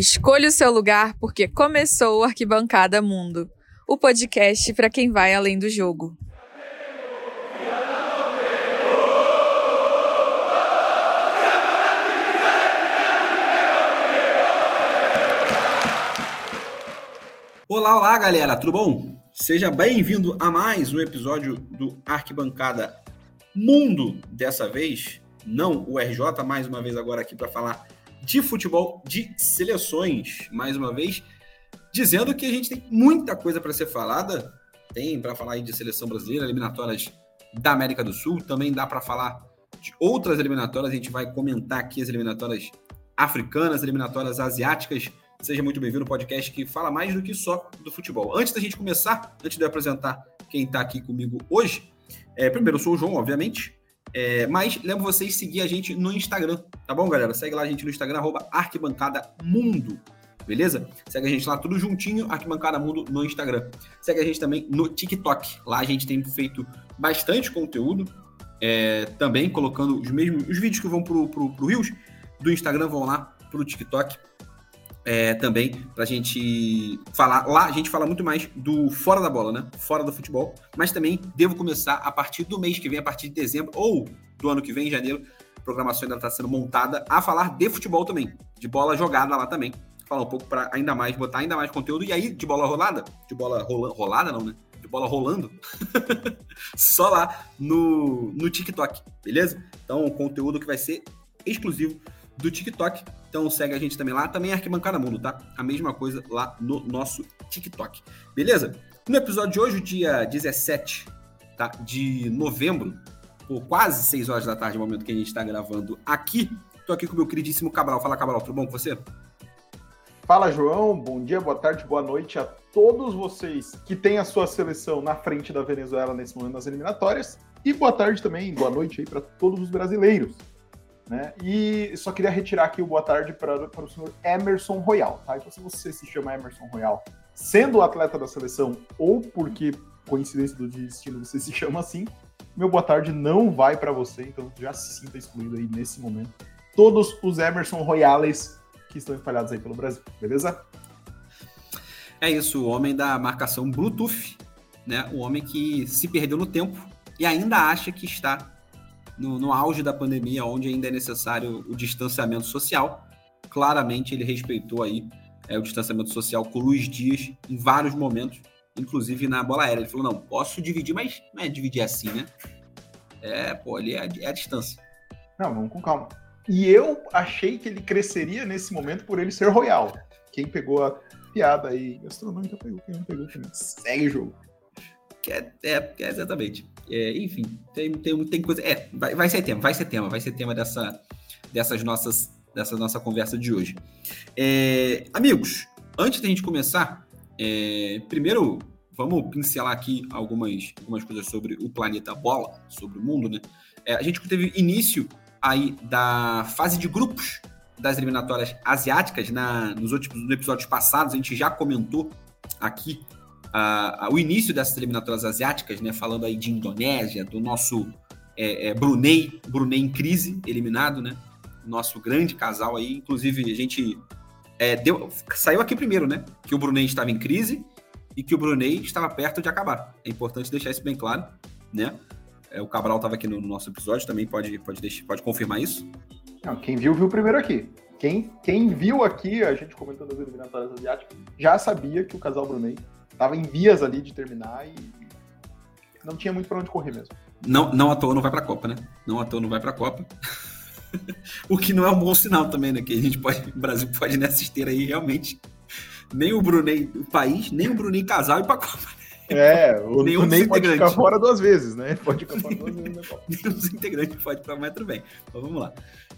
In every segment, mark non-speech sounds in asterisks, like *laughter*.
Escolha o seu lugar porque começou o Arquibancada Mundo, o podcast para quem vai além do jogo. Olá, olá, galera, tudo bom? Seja bem-vindo a mais um episódio do Arquibancada Mundo. Dessa vez, não o RJ, mais uma vez agora aqui para falar de futebol de seleções, mais uma vez, dizendo que a gente tem muita coisa para ser falada. Tem para falar aí de seleção brasileira, eliminatórias da América do Sul, também dá para falar de outras eliminatórias, a gente vai comentar aqui as eliminatórias africanas, eliminatórias asiáticas. Seja muito bem-vindo ao podcast que fala mais do que só do futebol. Antes da gente começar, antes de apresentar quem está aqui comigo hoje, é, primeiro eu sou o João, obviamente, é, mas lembro vocês seguir a gente no Instagram, tá bom, galera? Segue lá a gente no Instagram, arroba Arquibancada Mundo, beleza? Segue a gente lá tudo juntinho, Arquibancada Mundo no Instagram. Segue a gente também no TikTok. Lá a gente tem feito bastante conteúdo, é, também colocando os mesmos os vídeos que vão pro, pro, pro Rios do Instagram vão lá pro TikTok é, também para a gente falar. Lá a gente fala muito mais do fora da bola, né? Fora do futebol. Mas também devo começar a partir do mês que vem, a partir de dezembro ou do ano que vem, em janeiro. A programação ainda está sendo montada a falar de futebol também, de bola jogada lá também. Falar um pouco para ainda mais, botar ainda mais conteúdo. E aí, de bola rolada, de bola rola, rolada, não, né? De bola rolando, *laughs* só lá no, no TikTok, beleza? Então, conteúdo que vai ser exclusivo do TikTok. Então segue a gente também lá, também é Arquibancada Mundo, tá? A mesma coisa lá no nosso TikTok. Beleza? No episódio de hoje, dia 17 tá, de novembro, por quase 6 horas da tarde, no momento que a gente está gravando aqui, tô aqui com o meu queridíssimo Cabral. Fala, Cabral, tudo bom com você? Fala, João. Bom dia, boa tarde, boa noite a todos vocês que têm a sua seleção na frente da Venezuela nesse momento nas eliminatórias. E boa tarde também, boa noite aí para todos os brasileiros né? E só queria retirar aqui o boa tarde para, o senhor Emerson Royal, tá? Então, se você se chama Emerson Royal, sendo atleta da seleção ou porque coincidência do destino você se chama assim, meu boa tarde não vai para você, então já se sinta excluído aí nesse momento. Todos os Emerson Royales que estão espalhados aí pelo Brasil, beleza? É isso, o homem da marcação Bluetooth, né? O homem que se perdeu no tempo e ainda acha que está no, no auge da pandemia, onde ainda é necessário o distanciamento social. Claramente ele respeitou aí é, o distanciamento social com o Luiz Dias em vários momentos, inclusive na bola aérea. Ele falou: não, posso dividir, mas não é dividir assim, né? É, pô, ali é, é a distância. Não, vamos com calma. E eu achei que ele cresceria nesse momento por ele ser royal. Quem pegou a piada aí gastronômica pegou, quem não pegou também. Segue o jogo. É, é, é exatamente. É, enfim, tem, tem, tem coisa. É, vai, vai ser tema, vai ser tema, vai ser tema dessa, dessas nossas, dessa nossa conversa de hoje. É, amigos, antes da gente começar, é, primeiro vamos pincelar aqui algumas, algumas coisas sobre o planeta bola, sobre o mundo, né? É, a gente teve início aí da fase de grupos das eliminatórias asiáticas na, nos últimos episódios passados, a gente já comentou aqui a, a, o início dessas eliminatórias asiáticas, né? Falando aí de Indonésia, do nosso é, é, Brunei, Brunei em crise, eliminado, né? Nosso grande casal aí, inclusive a gente é, deu, saiu aqui primeiro, né? Que o Brunei estava em crise e que o Brunei estava perto de acabar. É importante deixar isso bem claro, né? É, o Cabral estava aqui no, no, nosso episódio, também pode, pode, deixar, pode confirmar isso. Não, quem viu, viu primeiro aqui. Quem, quem viu aqui, a gente comentando as eliminatórias asiáticas, já sabia que o casal Brunei tava em vias ali de terminar e não tinha muito para onde correr mesmo. Não, não à toa não vai para a Copa, né? Não à toa não vai para a Copa. *laughs* o que não é um bom sinal também, né? Que a gente pode, o Brasil pode nessa esteira aí realmente nem o Brunei o país, nem o Brunei casal e para a Copa. É, *laughs* o Brunei pode ficar fora duas vezes, né? Pode ficar fora duas vezes *laughs* na Copa. nem os integrantes pode para metro bem. Então vamos lá.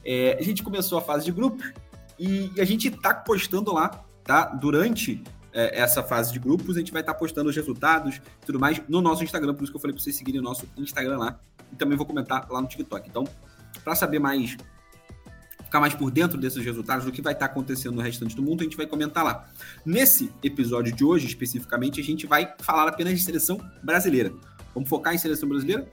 É, a gente começou a fase de grupos e a gente tá postando lá, tá? Durante é, essa fase de grupos, a gente vai estar postando os resultados e tudo mais no nosso Instagram, por isso que eu falei para vocês seguirem o nosso Instagram lá. E também vou comentar lá no TikTok. Então, para saber mais, ficar mais por dentro desses resultados, do que vai estar acontecendo no restante do mundo, a gente vai comentar lá. Nesse episódio de hoje, especificamente, a gente vai falar apenas de seleção brasileira. Vamos focar em seleção brasileira,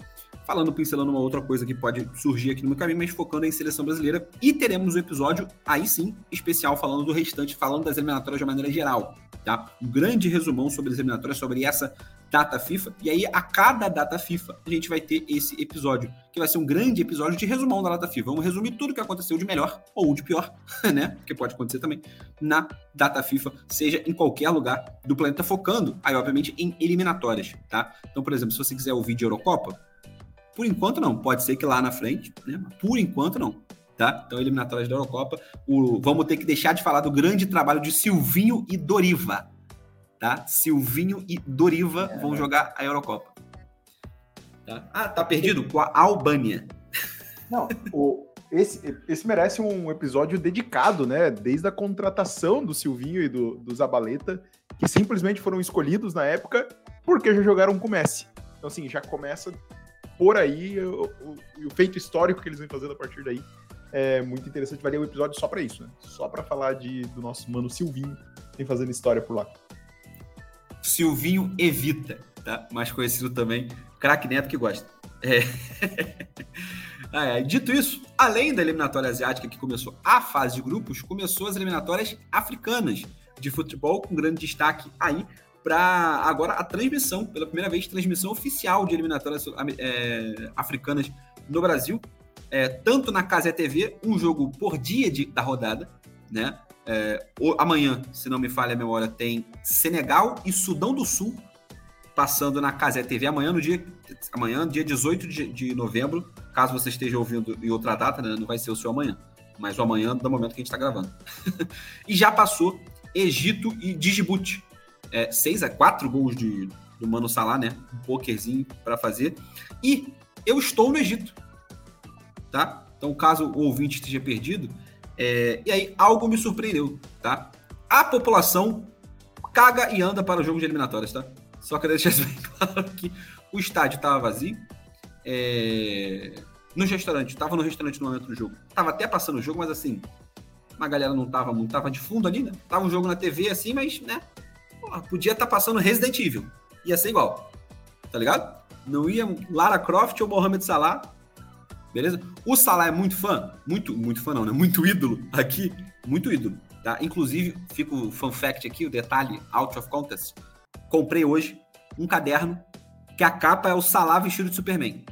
falando, pincelando uma outra coisa que pode surgir aqui no meu caminho, mas focando em seleção brasileira. E teremos um episódio, aí sim, especial, falando do restante, falando das eliminatórias de maneira geral. Tá? Um grande resumão sobre as eliminatórias, sobre essa data FIFA. E aí, a cada data FIFA, a gente vai ter esse episódio, que vai ser um grande episódio de resumão da data FIFA. Vamos resumir tudo o que aconteceu de melhor ou de pior, *laughs* né? Porque pode acontecer também na data FIFA, seja em qualquer lugar do planeta, focando aí, obviamente, em eliminatórias, tá? Então, por exemplo, se você quiser ouvir de Eurocopa, por enquanto não. Pode ser que lá na frente, né? Por enquanto não. Tá? Então, eliminatórias da Eurocopa. O, vamos ter que deixar de falar do grande trabalho de Silvinho e Doriva tá? Silvinho e Doriva é. vão jogar a Eurocopa. Tá? Ah, tá perdido? Com a Albânia. Não, o, esse, esse merece um episódio dedicado, né? Desde a contratação do Silvinho e do, do Zabaleta, que simplesmente foram escolhidos na época porque já jogaram com o Messi. Então, assim, já começa por aí o, o, o feito histórico que eles vêm fazendo a partir daí. É muito interessante. Vai ter um episódio só para isso, né? Só para falar de, do nosso mano Silvinho, vem fazendo história por lá. Silvinho Evita, tá? Mais conhecido também, craque Neto que gosta. *laughs* É. Dito isso, além da eliminatória asiática que começou a fase de grupos, começou as eliminatórias africanas de futebol, com grande destaque aí para agora a transmissão, pela primeira vez, transmissão oficial de eliminatórias é, africanas no Brasil, é, tanto na Casa TV, um jogo por dia de, da rodada, né? É, amanhã, se não me falha a memória, tem Senegal e Sudão do Sul passando na Casé TV amanhã, no dia, amanhã, dia 18 de, de novembro. Caso você esteja ouvindo em outra data, né, não vai ser o seu amanhã, mas o amanhã do momento que a gente está gravando. *laughs* e já passou Egito e Djibouti. É, 6 a 4 gols de, do Mano Salah, né? Um pokerzinho para fazer. E eu estou no Egito, tá? Então, caso o ouvinte esteja perdido, é, e aí, algo me surpreendeu, tá? A população caga e anda para o jogo de eliminatórias, tá? Só queria deixar *laughs* bem claro que o estádio estava vazio. É... Nos restaurantes, estava no restaurante no momento do jogo. Tava até passando o jogo, mas assim, a galera não tava muito, tava de fundo ali, né? Tava um jogo na TV assim, mas, né? Porra, podia estar tá passando Resident Evil. Ia ser igual. Tá ligado? Não ia Lara Croft ou Mohamed Salah beleza? O Salah é muito fã, muito, muito fã não, né? Muito ídolo aqui, muito ídolo, tá? Inclusive, fica o fun fact aqui, o detalhe, out of context. Comprei hoje um caderno que a capa é o Salah vestido de Superman.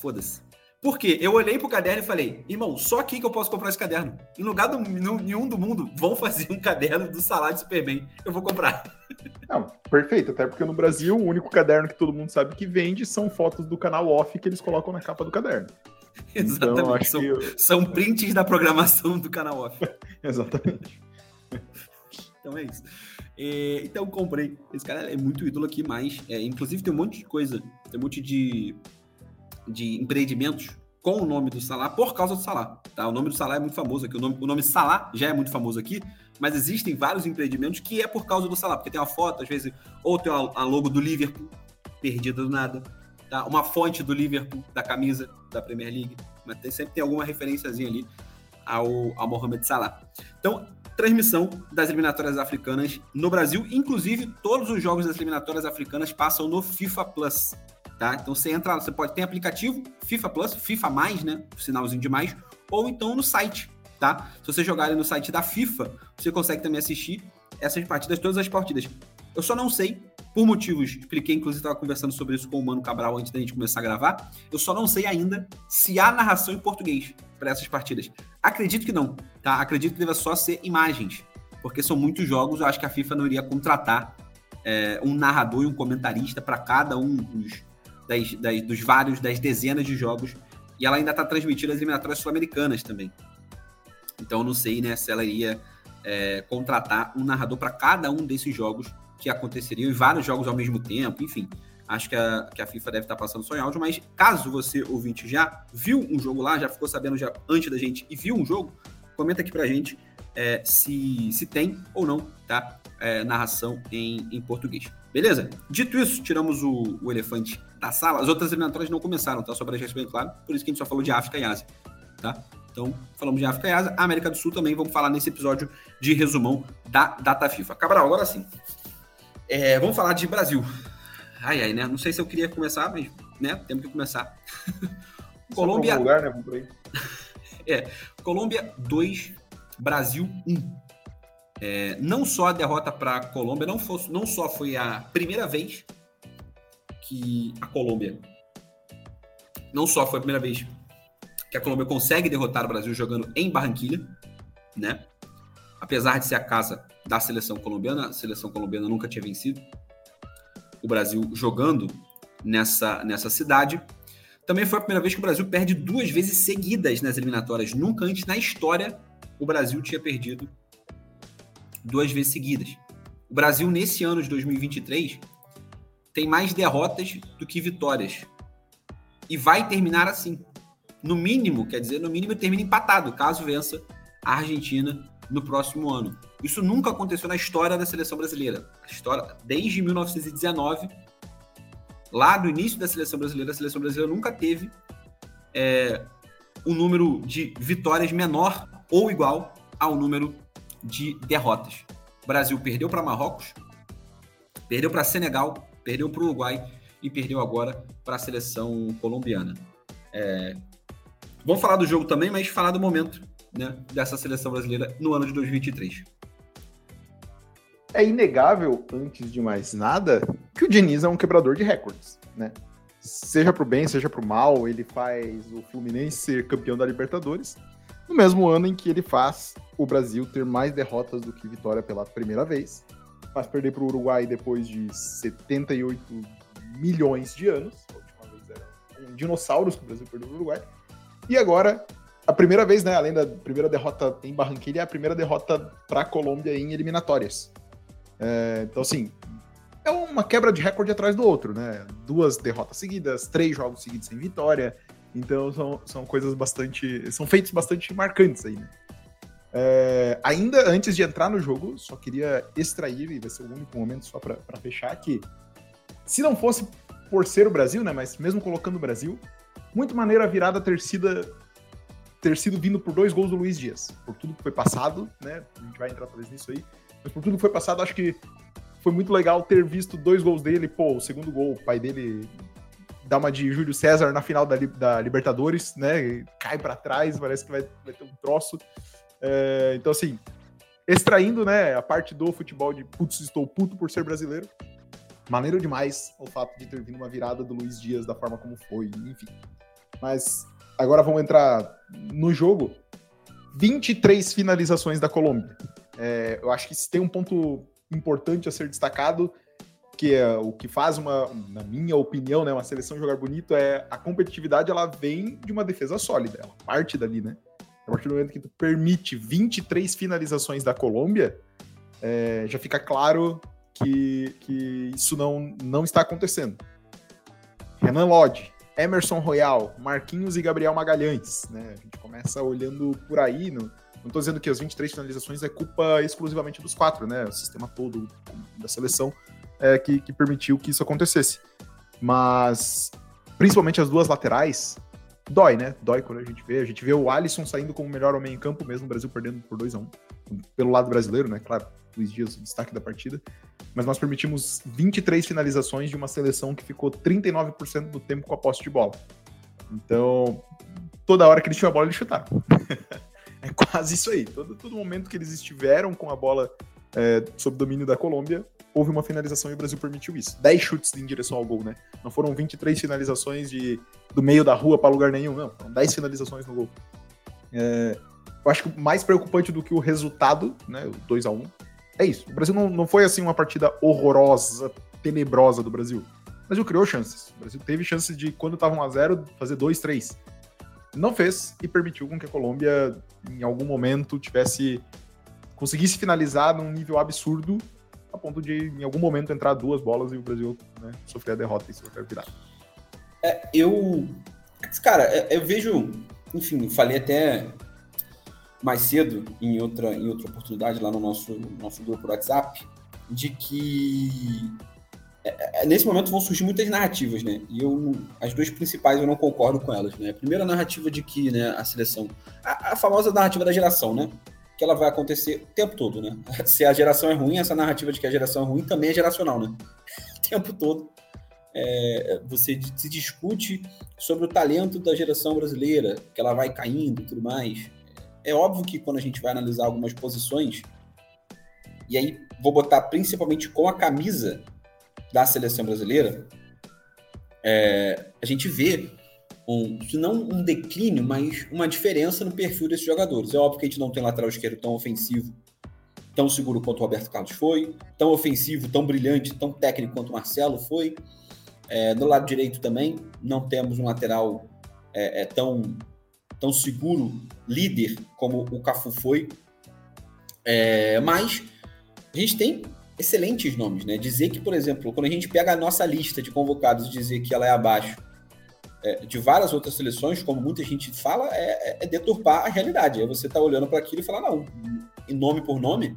Foda-se. Por quê? Eu olhei pro caderno e falei, irmão, só aqui que eu posso comprar esse caderno. Em lugar do, nenhum do mundo vão fazer um caderno do Salah de Superman. Eu vou comprar. *laughs* Não, perfeito. Até porque no Brasil, o único caderno que todo mundo sabe que vende são fotos do canal off que eles colocam na capa do caderno. *laughs* Exatamente. Então, são, que... são prints da programação do canal off. *laughs* Exatamente. então é isso. É, então comprei. Esse cara é muito ídolo aqui, mas é, inclusive tem um monte de coisa, tem um monte de, de empreendimentos com o nome do Salah por causa do Salah. Tá? O nome do Salah é muito famoso aqui. O nome, o nome Salah já é muito famoso aqui, mas existem vários empreendimentos que é por causa do Salah, porque tem uma foto, às vezes, ou tem a, a logo do Liverpool, perdida do nada uma fonte do Liverpool, da camisa da Premier League, mas tem, sempre tem alguma referenciazinha ali ao, ao Mohamed Salah. Então, transmissão das eliminatórias africanas no Brasil, inclusive todos os jogos das eliminatórias africanas passam no FIFA Plus, tá? Então você entra, você pode ter aplicativo FIFA Plus, FIFA mais, né? Sinalzinho de mais, ou então no site, tá? Se você jogar ali no site da FIFA, você consegue também assistir essas partidas, todas as partidas. Eu só não sei por motivos, expliquei, inclusive estava conversando sobre isso com o Mano Cabral antes da gente começar a gravar. Eu só não sei ainda se há narração em português para essas partidas. Acredito que não, tá? Acredito que deva só ser imagens, porque são muitos jogos. Eu acho que a FIFA não iria contratar é, um narrador e um comentarista para cada um dos, das, das, dos vários, das dezenas de jogos. E ela ainda está transmitindo as eliminatórias sul-americanas também. Então eu não sei né, se ela iria é, contratar um narrador para cada um desses jogos que aconteceriam em vários jogos ao mesmo tempo, enfim. Acho que a, que a FIFA deve estar passando só em áudio, mas caso você, ouvinte, já viu um jogo lá, já ficou sabendo já antes da gente e viu um jogo, comenta aqui pra gente é, se, se tem ou não, tá? É, narração em, em português. Beleza? Dito isso, tiramos o, o elefante da sala. As outras eliminatórias não começaram, tá? Só para deixar bem claro. Por isso que a gente só falou de África e Ásia, tá? Então, falamos de África e Ásia. A América do Sul também vamos falar nesse episódio de resumão da data FIFA. Cabral, agora sim. É, vamos falar de Brasil. Ai, ai, né? Não sei se eu queria começar, mas né? Temos que começar. Colômbia. Lugar, né? Vamos *laughs* é, Colômbia 2, Brasil 1. É, não só a derrota para a Colômbia, não, foi, não só foi a primeira vez que a Colômbia. Não só foi a primeira vez que a Colômbia consegue derrotar o Brasil jogando em Barranquilha, né? Apesar de ser a casa da seleção colombiana, a seleção colombiana nunca tinha vencido o Brasil jogando nessa, nessa cidade. Também foi a primeira vez que o Brasil perde duas vezes seguidas nas eliminatórias. Nunca antes na história o Brasil tinha perdido duas vezes seguidas. O Brasil, nesse ano de 2023, tem mais derrotas do que vitórias. E vai terminar assim. No mínimo, quer dizer, no mínimo termina empatado, caso vença a Argentina no próximo ano. Isso nunca aconteceu na história da seleção brasileira. História, desde 1919, lá do início da seleção brasileira, a seleção brasileira nunca teve é, um número de vitórias menor ou igual ao número de derrotas. O Brasil perdeu para Marrocos, perdeu para Senegal, perdeu para o Uruguai e perdeu agora para a seleção colombiana. É... Vamos falar do jogo também, mas falar do momento né, dessa seleção brasileira no ano de 2023. É inegável, antes de mais nada, que o Diniz é um quebrador de recordes, né? Seja pro bem, seja pro mal, ele faz o Fluminense ser campeão da Libertadores, no mesmo ano em que ele faz o Brasil ter mais derrotas do que vitória pela primeira vez, faz perder para o Uruguai depois de 78 milhões de anos, a última vez era um dinossauros que o Brasil perdeu para o Uruguai, e agora a primeira vez, né, além da primeira derrota em Barranquilla, é a primeira derrota para a Colômbia em eliminatórias. É, então, assim, é uma quebra de recorde atrás do outro, né? Duas derrotas seguidas, três jogos seguidos sem vitória. Então, são, são coisas bastante. São feitos bastante marcantes aí, né? É, ainda antes de entrar no jogo, só queria extrair, e vai ser o único momento só para fechar, que se não fosse por ser o Brasil, né? Mas mesmo colocando o Brasil, muito maneira a virada ter sido, ter sido vindo por dois gols do Luiz Dias. Por tudo que foi passado, né? A gente vai entrar talvez nisso aí. Mas por tudo que foi passado, acho que foi muito legal ter visto dois gols dele. Pô, o segundo gol, o pai dele dá uma de Júlio César na final da, da Libertadores, né? Cai para trás, parece que vai, vai ter um troço. É, então, assim, extraindo né, a parte do futebol de putz, estou puto por ser brasileiro. Maneiro demais o fato de ter vindo uma virada do Luiz Dias da forma como foi, enfim. Mas agora vamos entrar no jogo. 23 finalizações da Colômbia. É, eu acho que tem um ponto importante a ser destacado, que é o que faz uma, na minha opinião, né, uma seleção jogar bonito é a competitividade, ela vem de uma defesa sólida, ela parte dali, né? A partir do momento que tu permite 23 finalizações da Colômbia, é, já fica claro que, que isso não, não está acontecendo. Renan Lodge, Emerson Royal, Marquinhos e Gabriel Magalhães, né? A gente começa olhando por aí, no, não estou dizendo que as 23 finalizações é culpa exclusivamente dos quatro, né? O sistema todo da seleção é, que, que permitiu que isso acontecesse. Mas, principalmente as duas laterais, dói, né? Dói quando a gente vê. A gente vê o Alisson saindo como o melhor homem em campo, mesmo o Brasil perdendo por 2 a 1 um. Pelo lado brasileiro, né? Claro, Luiz Dias, o destaque da partida. Mas nós permitimos 23 finalizações de uma seleção que ficou 39% do tempo com a posse de bola. Então, toda hora que eles tinham a bola, eles chutaram. *laughs* é quase isso aí. Todo, todo momento que eles estiveram com a bola é, sob domínio da Colômbia, houve uma finalização e o Brasil permitiu isso. 10 chutes em direção ao gol, né? Não foram 23 finalizações de, do meio da rua para lugar nenhum, não. Foram 10 finalizações no gol. É, eu acho que mais preocupante do que o resultado, né? O 2 a 1 é isso. O Brasil não, não foi assim uma partida horrorosa, tenebrosa do Brasil. O Brasil criou chances. O Brasil teve chances de, quando estava 1 a 0 fazer 2, 3. Não fez e permitiu com que a Colômbia, em algum momento, tivesse conseguisse finalizar num nível absurdo, a ponto de, em algum momento, entrar duas bolas e o Brasil né, sofrer a derrota e sofrer a virada. É, eu. Cara, é, eu vejo. Enfim, falei até mais cedo, em outra, em outra oportunidade, lá no nosso, nosso grupo do WhatsApp, de que é, é, nesse momento vão surgir muitas narrativas, né? E eu, as duas principais eu não concordo com elas, né? A primeira narrativa de que, né, a seleção, a, a famosa narrativa da geração, né? que ela vai acontecer o tempo todo, né? *laughs* Se a geração é ruim, essa narrativa de que a geração é ruim também é geracional, né? *laughs* O tempo todo. é, você se discute sobre o talento da geração brasileira, que ela vai caindo e tudo mais. É óbvio que quando a gente vai analisar algumas posições, e aí vou botar principalmente com a camisa da seleção brasileira, é, a gente vê um, se não um declínio, mas uma diferença no perfil desses jogadores. É óbvio que a gente não tem lateral esquerdo tão ofensivo, tão seguro quanto o Roberto Carlos foi, tão ofensivo, tão brilhante, tão técnico quanto o Marcelo foi. É, do lado direito também, não temos um lateral é, é, tão, tão seguro, líder, como o Cafu foi. É, mas a gente tem excelentes nomes, né? Dizer que, por exemplo, quando a gente pega a nossa lista de convocados e dizer que ela é abaixo é, de várias outras seleções, como muita gente fala, é, é deturpar a realidade. Aí você tá olhando para aquilo e fala, não, em nome por nome,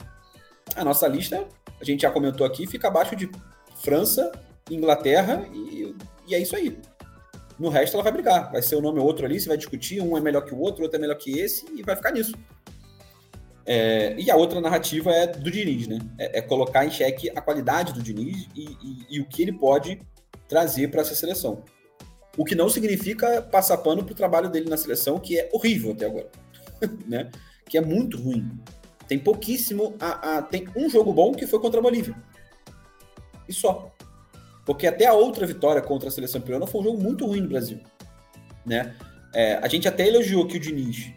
a nossa lista, a gente já comentou aqui, fica abaixo de França, Inglaterra e, e é isso aí. No resto ela vai brigar. Vai ser o nome outro ali, você vai discutir, um é melhor que o outro, outro é melhor que esse, e vai ficar nisso. É, e a outra narrativa é do Diniz, né? É, é colocar em xeque a qualidade do Diniz e, e, e o que ele pode trazer para essa seleção. O que não significa passar pano para o trabalho dele na seleção, que é horrível até agora, *laughs* né? Que é muito ruim. Tem pouquíssimo. A, a, tem um jogo bom que foi contra a Bolívia. E só. Porque até a outra vitória contra a seleção peruana foi um jogo muito ruim no Brasil. Né? É, a gente até elogiou que o Diniz,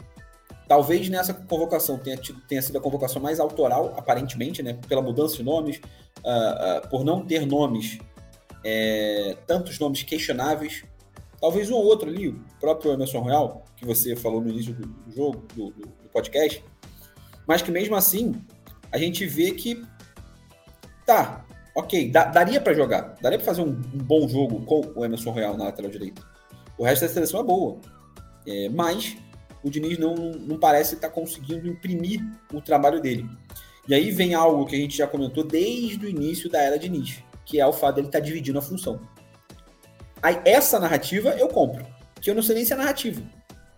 talvez nessa convocação tenha, tenha sido a convocação mais autoral, aparentemente, né? pela mudança de nomes, uh, uh, por não ter nomes, é, tantos nomes questionáveis. Talvez um ou outro ali, o próprio Emerson Royal, que você falou no início do, do jogo, do, do, do podcast, mas que mesmo assim a gente vê que tá, ok, dá, daria para jogar, daria para fazer um, um, bom jogo com o Emerson Royal na lateral direita. O resto da seleção é boa, é, mas o Diniz não, não parece estar tá conseguindo imprimir o trabalho dele. E aí vem algo que a gente já comentou desde o início da era Diniz, que é o fato dele estar tá dividindo a função. Aí essa narrativa eu compro, que eu não sei nem se é narrativa.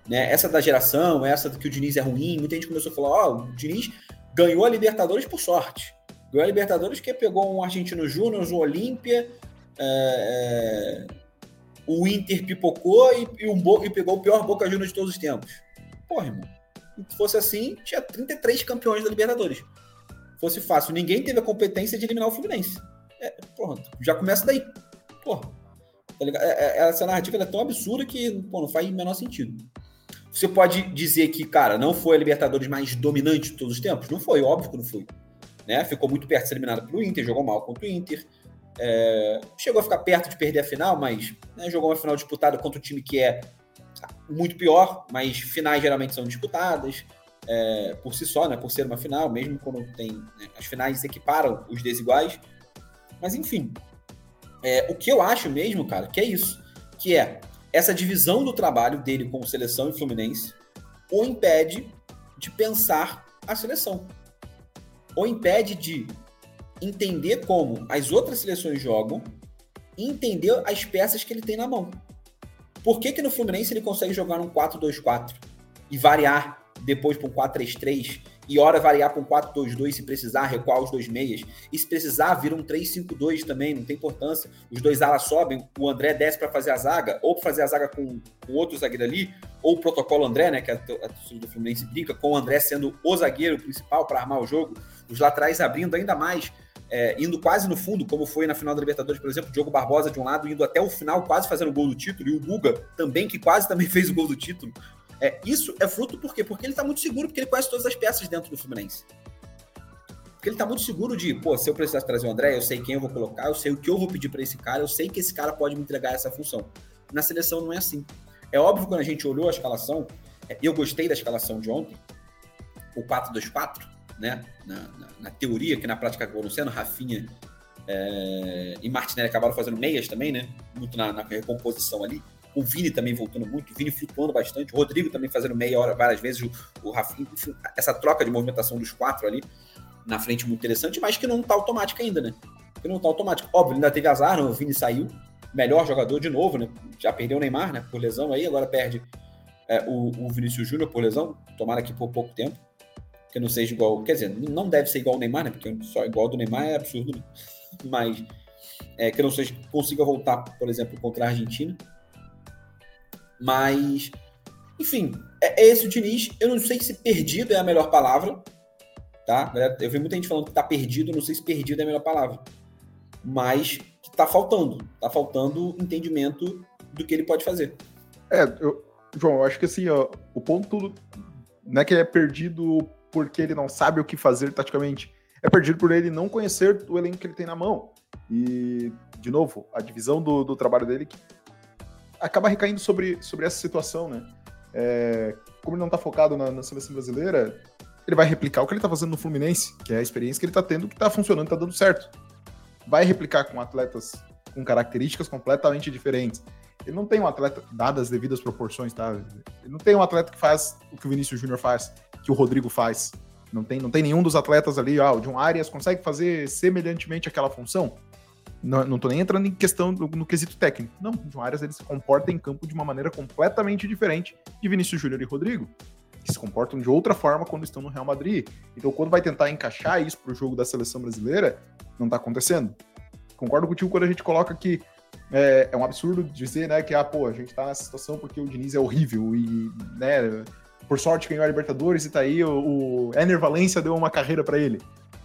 Né? Essa da geração, essa do que o Diniz é ruim, muita gente começou a falar, ó, oh, o Diniz ganhou a Libertadores por sorte. Ganhou a Libertadores que pegou um Argentino Júnior, um Olímpia, é, é, o Inter pipocou e, e, um, e pegou o pior Boca Juniors de todos os tempos. Porra, irmão. Se fosse assim, tinha 33 campeões da Libertadores. Se fosse fácil, ninguém teve a competência de eliminar o Fluminense. É, porra, já começa daí. Porra. Tá é, é, essa narrativa é tão absurda que pô, não faz o menor sentido. Você pode dizer que, cara, não foi a Libertadores mais dominante de todos os tempos? Não foi, óbvio que não foi né? Ficou muito perto de ser eliminado pelo Inter, jogou mal contra o Inter. É, chegou a ficar perto de perder a final, mas né, jogou uma final disputada contra um time que é muito pior, mas finais geralmente são disputadas é, por si só, né, por ser uma final, mesmo quando tem né, as finais equiparam os desiguais. Mas enfim, é, o que eu acho mesmo, cara, que é isso, que é essa divisão do trabalho dele com seleção e Fluminense o impede de pensar a seleção ou impede de entender como as outras seleções jogam e entender as peças que ele tem na mão. Por que, que no Fluminense ele consegue jogar um 4-2-4 e variar depois para um 4-3-3 e hora variar um 4-2-2 se precisar, recuar os dois meias. E se precisar, vira um 3-5-2 também, não tem importância. Os dois alas sobem, o André desce para fazer a zaga, ou para fazer a zaga com, com outro zagueiro ali, ou o protocolo André, né, que a, torcida do Fluminense brinca, com o André sendo o zagueiro principal para armar o jogo, os laterais abrindo ainda mais, é, indo quase no fundo, como foi na final da Libertadores, por exemplo, Diogo Barbosa de um lado, indo até o final, quase fazendo o gol do título, e o Guga também, que quase também *laughs* fez o gol do título. É, isso é fruto por quê? Porque ele está muito seguro, porque ele conhece todas as peças dentro do Fluminense. Porque ele está muito seguro de, pô, se eu precisasse trazer o André, eu sei quem eu vou colocar, eu sei o que eu vou pedir para esse cara, eu sei que esse cara pode me entregar essa função. Na seleção não é assim. É óbvio quando a gente olhou a escalação, é, eu gostei da escalação de ontem, o 4-2-4, né? Na, na, na, teoria, que na prática acabou não sendo, Rafinha é, e Martinelli acabaram fazendo meias também, né? Muito na, na recomposição ali o Vini também voltando muito, o Vini flutuando bastante, o Rodrigo também fazendo meia hora várias vezes, o, o Rafinha, enfim, essa troca de movimentação dos quatro ali na frente muito interessante, mas que não tá automática ainda, né? Que não tá automático. Óbvio, ainda teve azar, né? o Vini saiu, melhor jogador de novo, né? Já perdeu o Neymar, né? Por lesão aí, agora perde é, o, o Vinícius Júnior por lesão, tomara que por pouco tempo, que não seja igual, quer dizer, não deve ser igual o Neymar, né? Porque só igual do Neymar é absurdo, né? Mas É, que não sei se consiga voltar, por exemplo, contra a Argentina. Mas, enfim, é, é esse o Diniz. Eu não sei se perdido é a melhor palavra, tá? Eu vi muita gente falando que tá perdido, não sei se perdido é a melhor palavra. Mas que tá faltando. Tá faltando entendimento do que ele pode fazer. É, eu, João, eu acho que assim, ó, o ponto não é que ele é perdido porque ele não sabe o que fazer taticamente. É perdido por ele não conhecer o elenco que ele tem na mão. E, de novo, a divisão do, do trabalho dele que acaba recaindo sobre, sobre essa situação, né? É, como ele não tá focado na, na, seleção brasileira, ele vai replicar o que ele tá fazendo no Fluminense, que é a experiência que ele tá tendo, que tá funcionando, tá dando certo. Vai replicar com atletas com características completamente diferentes. Ele não tem um atleta, dadas as devidas proporções, tá? Ele não tem um atleta que faz o que o Vinícius Júnior faz, que o Rodrigo faz. Não tem, não tem nenhum dos atletas ali, ah, o John Arias consegue fazer semelhantemente aquela função? Não, não tô nem entrando em questão do, no quesito técnico. Não, o John Arias ele se comporta em campo de uma maneira completamente diferente de Vinícius Júnior e Rodrigo, que se comportam de outra forma quando estão no Real Madrid. Então, quando vai tentar encaixar isso pro jogo da seleção brasileira, não tá acontecendo. Concordo contigo quando a gente coloca que é, é, um absurdo dizer, né, que, ah, pô, a gente tá nessa situação porque o Diniz é horrível e, né, por sorte ganhou a Libertadores e tá aí, o, o Ener Valência deu uma carreira para ele.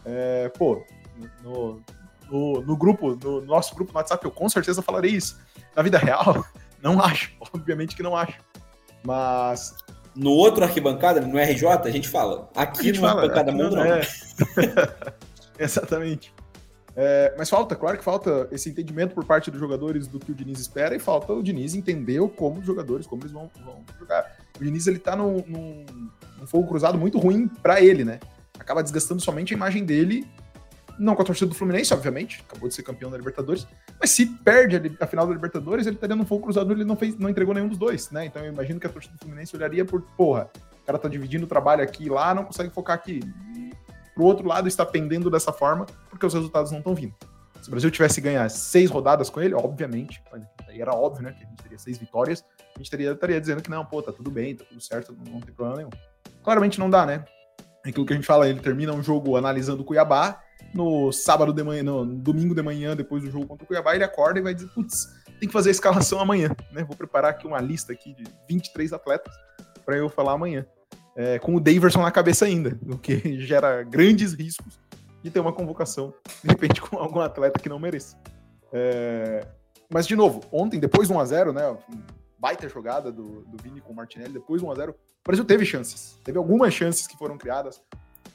É, pô, no, no, no, grupo, no nosso grupo no WhatsApp, eu com certeza falarei isso. Na vida real, *laughs* não acho, *laughs* obviamente que não acho. Mas. No outro arquibancada, no RJ, a gente fala. Aqui gente no fala, arquibancada mundo, não. É. *laughs* Exatamente. É, mas falta, claro que falta esse entendimento por parte dos jogadores do que o Diniz espera e falta o Diniz entender como os jogadores, como eles vão, vão jogar. O Diniz ele tá num, num, num fogo cruzado muito ruim para ele, né? Acaba desgastando somente a imagem dele, não com a torcida do Fluminense, obviamente, acabou de ser campeão da Libertadores, mas se perde a, final da Libertadores, ele estaria num fogo cruzado, ele não fez, não entregou nenhum dos dois, né? Então eu imagino que a torcida do Fluminense olharia por, porra, o cara tá dividindo o trabalho aqui e lá, não consegue focar aqui pro outro lado está pendendo dessa forma, porque os resultados não estão vindo. Se o Brasil tivesse ganhar seis rodadas com ele, obviamente, aí era óbvio, né, que a gente teria seis vitórias, a gente teria, estaria dizendo que não, pô, tá tudo bem, tá tudo certo, não, não tem problema nenhum. Claramente não dá, né? Aquilo que a gente fala, ele termina um jogo analisando o Cuiabá, no sábado de manhã, no domingo de manhã, depois do jogo contra o Cuiabá, ele acorda e vai dizer, putz, tem que fazer a escalação amanhã, né? Vou preparar aqui uma lista aqui de 23 atletas para eu falar amanhã é, com o Daverson na cabeça ainda, o que *laughs* gera grandes riscos de ter uma convocação, de repente, com algum atleta que não mereça. É, mas, de novo, ontem, depois do 1x0, né? Baita jogada do, do Vini com o Martinelli, depois do 1x0, o Brasil teve chances. Teve algumas chances que foram criadas.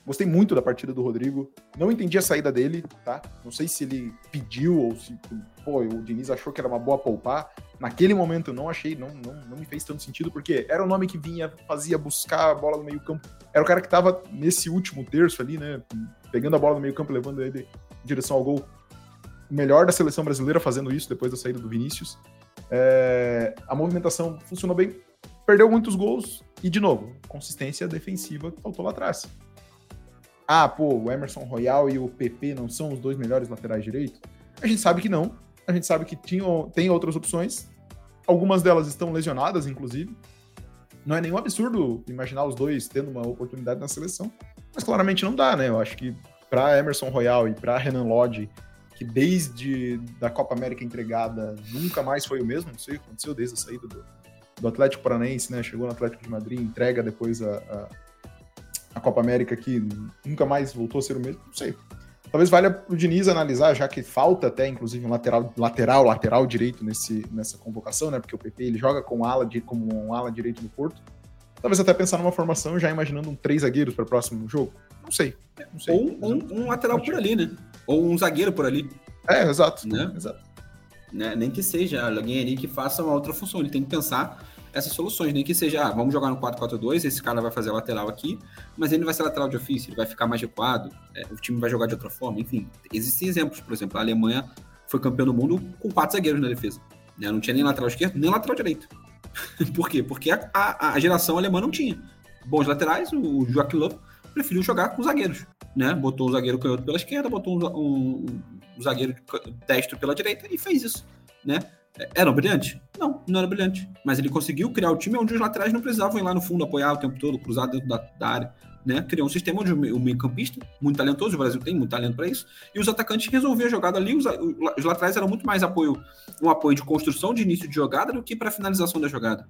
Gostei muito da partida do Rodrigo. Não entendi a saída dele, tá? Não sei se ele pediu ou se pô, o Diniz achou que era uma boa poupar. Naquele momento não achei, não, não, não me fez tanto sentido, porque era o nome que vinha, fazia buscar a bola no meio-campo. Era o cara que tava nesse último terço ali, né? Pegando a bola no meio-campo, levando ele em direção ao gol. O melhor da seleção brasileira fazendo isso depois da saída do Vinícius. É, a movimentação funcionou bem, perdeu muitos gols e, de novo, consistência defensiva que faltou lá atrás ah, pô, o Emerson Royal e o PP não são os dois melhores laterais direitos? A gente sabe que não. A gente sabe que tinha, tem outras opções. Algumas delas estão lesionadas, inclusive. Não é nenhum absurdo imaginar os dois tendo uma oportunidade na seleção, mas claramente não dá, né? Eu acho que para Emerson Royal e para Renan Lodge, que desde da Copa América entregada nunca mais foi o mesmo, não sei o que aconteceu desde a saída do, do Atlético Paranaense, né? Chegou no Atlético de Madrid, entrega depois a, a a Copa América que nunca mais voltou a ser o mesmo, não sei. Talvez valha o Diniz analisar, já que falta até, inclusive, um lateral, lateral, lateral direito nesse, nessa convocação, né? Porque o PP ele joga com ala de, como um ala direito no Porto. Talvez até pensar numa formação já imaginando um três zagueiros para o próximo jogo. Não sei. Não sei. Ou um, um lateral por ali, né? Ou um zagueiro por ali. É, exato. Né? exato. Né? Nem que seja alguém ali que faça uma outra função. Ele tem que pensar essas soluções, nem que seja, ah, vamos jogar no 4-4-2, esse cara vai fazer a lateral aqui, mas ele não vai ser lateral de ofício, ele vai ficar mais recuado, é, o time vai jogar de outra forma, enfim. Existem exemplos, por exemplo, a Alemanha foi campeã do mundo com quatro zagueiros na defesa. Né? Não tinha nem lateral esquerdo, nem lateral direito. *laughs* por quê? Porque a, a, a, geração alemã não tinha bons laterais, o Joachim Löw preferiu jogar com zagueiros, né? Botou o zagueiro canhoto pela esquerda, botou um, um, um zagueiro destro pela direita e fez isso, né? Era brilhante? Não, não era brilhante. Mas ele conseguiu criar o time onde os laterais não precisavam ir lá no fundo apoiar o tempo todo, cruzar dentro da, da área. né? Criou um sistema onde o meio-campista, muito talentoso, o Brasil tem muito talento para isso, e os atacantes resolviam a jogada ali. Os, os laterais eram muito mais apoio, um apoio de construção de início de jogada do que para finalização da jogada.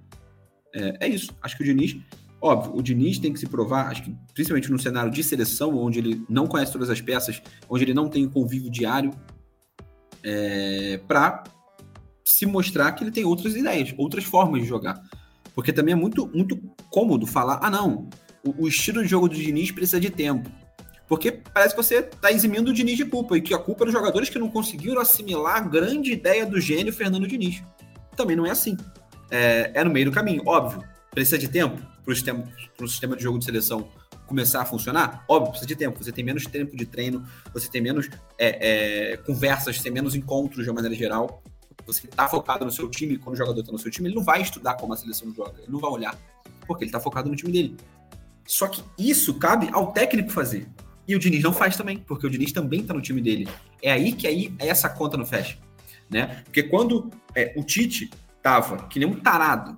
É, é, isso. Acho que o Diniz, óbvio, o Diniz tem que se provar, acho que principalmente no cenário de seleção, onde ele não conhece todas as peças, onde ele não tem um convívio diário, é, para se mostrar que ele tem outras ideias, outras formas de jogar. Porque também é muito, muito cômodo falar, ah, não, o, o estilo de jogo do Diniz precisa de tempo. Porque parece que você está eximindo o Diniz de culpa, e que a culpa é dos jogadores que não conseguiram assimilar a grande ideia do gênio Fernando Diniz. Também não é assim. É, é no meio do caminho, óbvio. Precisa de tempo para o sistema, sistema de jogo de seleção começar a funcionar? Óbvio, precisa de tempo. Você tem menos tempo de treino, você tem menos é, é, conversas, tem menos encontros de uma maneira geral. Você está focado no seu time, quando o jogador está no seu time, ele não vai estudar como a seleção joga, ele não vai olhar, porque ele está focado no time dele. Só que isso cabe ao técnico fazer. E o Diniz não faz também, porque o Diniz também está no time dele. É aí que aí essa conta não fecha. Né? Porque quando é, o Tite tava que nem um tarado,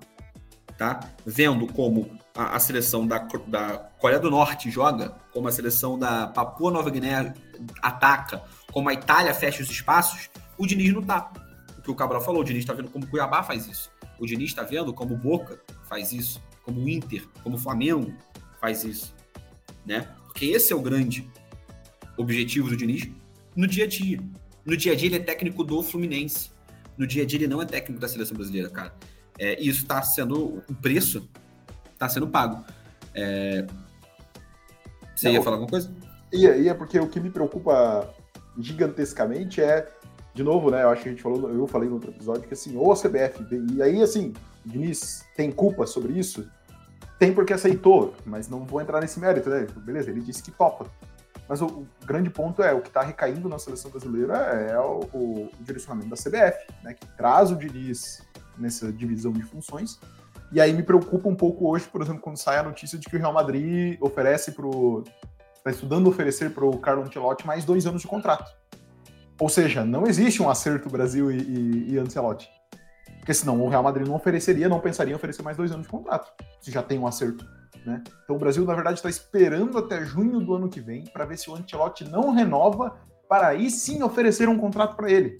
tá? Vendo como a, a, seleção da, da Coreia do Norte joga, como a seleção da Papua Nova Guiné ataca, como a Itália fecha os espaços, o Diniz não tá. O que o Cabral falou, o Diniz tá vendo como o Cuiabá faz isso. O Diniz tá vendo como o Boca faz isso, como o Inter, como o Flamengo faz isso, né? Porque esse é o grande objetivo do Diniz no dia a dia. No dia a dia ele é técnico do Fluminense. No dia a dia ele não é técnico da seleção brasileira, cara. É, e isso está sendo o preço está sendo pago. É... Você não, ia falar alguma coisa? Ia, ia, porque o que me preocupa gigantescamente é, de novo, né? Eu acho que a gente falou, eu falei no outro episódio que assim, ou a CBF, e aí assim, Diniz tem culpa sobre isso? Tem porque aceitou, mas não vou entrar nesse mérito, né? Beleza, ele disse que topa. Mas o, o grande ponto é, o que está recaindo na seleção brasileira é o, o, o, direcionamento da CBF, né? Que traz o Diniz nessa divisão de funções. E aí me preocupa um pouco hoje, por exemplo, quando sai a notícia de que o Real Madrid oferece para está estudando oferecer para o Carlo Ancelotti mais dois anos de contrato. Ou seja, não existe um acerto Brasil e, e, e Ancelotti. Porque senão o Real Madrid não ofereceria, não pensaria em oferecer mais dois anos de contrato, se já tem um acerto. Né? Então o Brasil, na verdade, está esperando até junho do ano que vem para ver se o Ancelotti não renova, para aí sim oferecer um contrato para ele.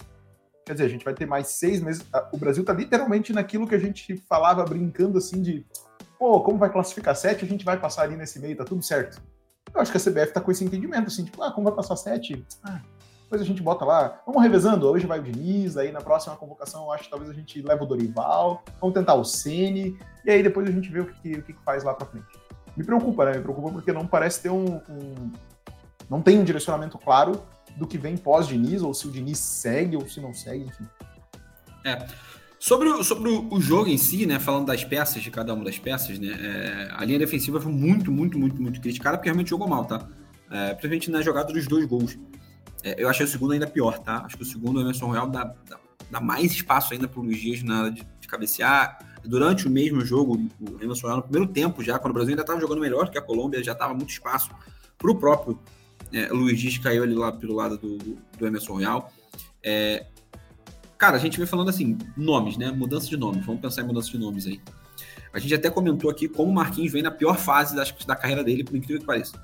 Quer dizer, a gente vai ter mais seis meses. O Brasil está literalmente naquilo que a gente falava brincando assim de pô, como vai classificar sete, a gente vai passar ali nesse meio, tá tudo certo. Eu acho que a CBF está com esse entendimento, assim, tipo, ah, como vai passar sete? Ah, depois a gente bota lá, vamos revezando, hoje vai o Diniz, aí na próxima convocação acho que talvez a gente leve o Dorival, vamos tentar o Ceni e aí depois a gente vê o que, o que faz lá para frente. Me preocupa, né? Me preocupa porque não parece ter um, um não tem um direcionamento claro do que vem pós-Diniz, ou se o Diniz segue ou se não segue, enfim. É. Sobre o, sobre o jogo em si, né, falando das peças, de cada uma das peças, né, é, a linha defensiva foi muito, muito, muito, muito criticada porque realmente jogou mal, tá? É, principalmente na jogada dos dois gols. É, eu achei o segundo ainda pior, tá? Acho que o segundo, o Emerson Royal, dá, dá, dá mais espaço ainda para o Luiz Dias na hora de, de, cabecear. Durante o mesmo jogo, o Emerson Royal, no primeiro tempo já, quando o Brasil ainda estava jogando melhor que a Colômbia, já estava muito espaço para o próprio é, Luiz Dias caiu ali lá pelo lado do, do Emerson Royal. É, cara, a gente vem falando assim, nomes, né? Mudança de nomes. Vamos pensar em mudança de nomes aí. A gente até comentou aqui como o Marquinhos vem na pior fase da, da carreira dele, por incrível que pareça.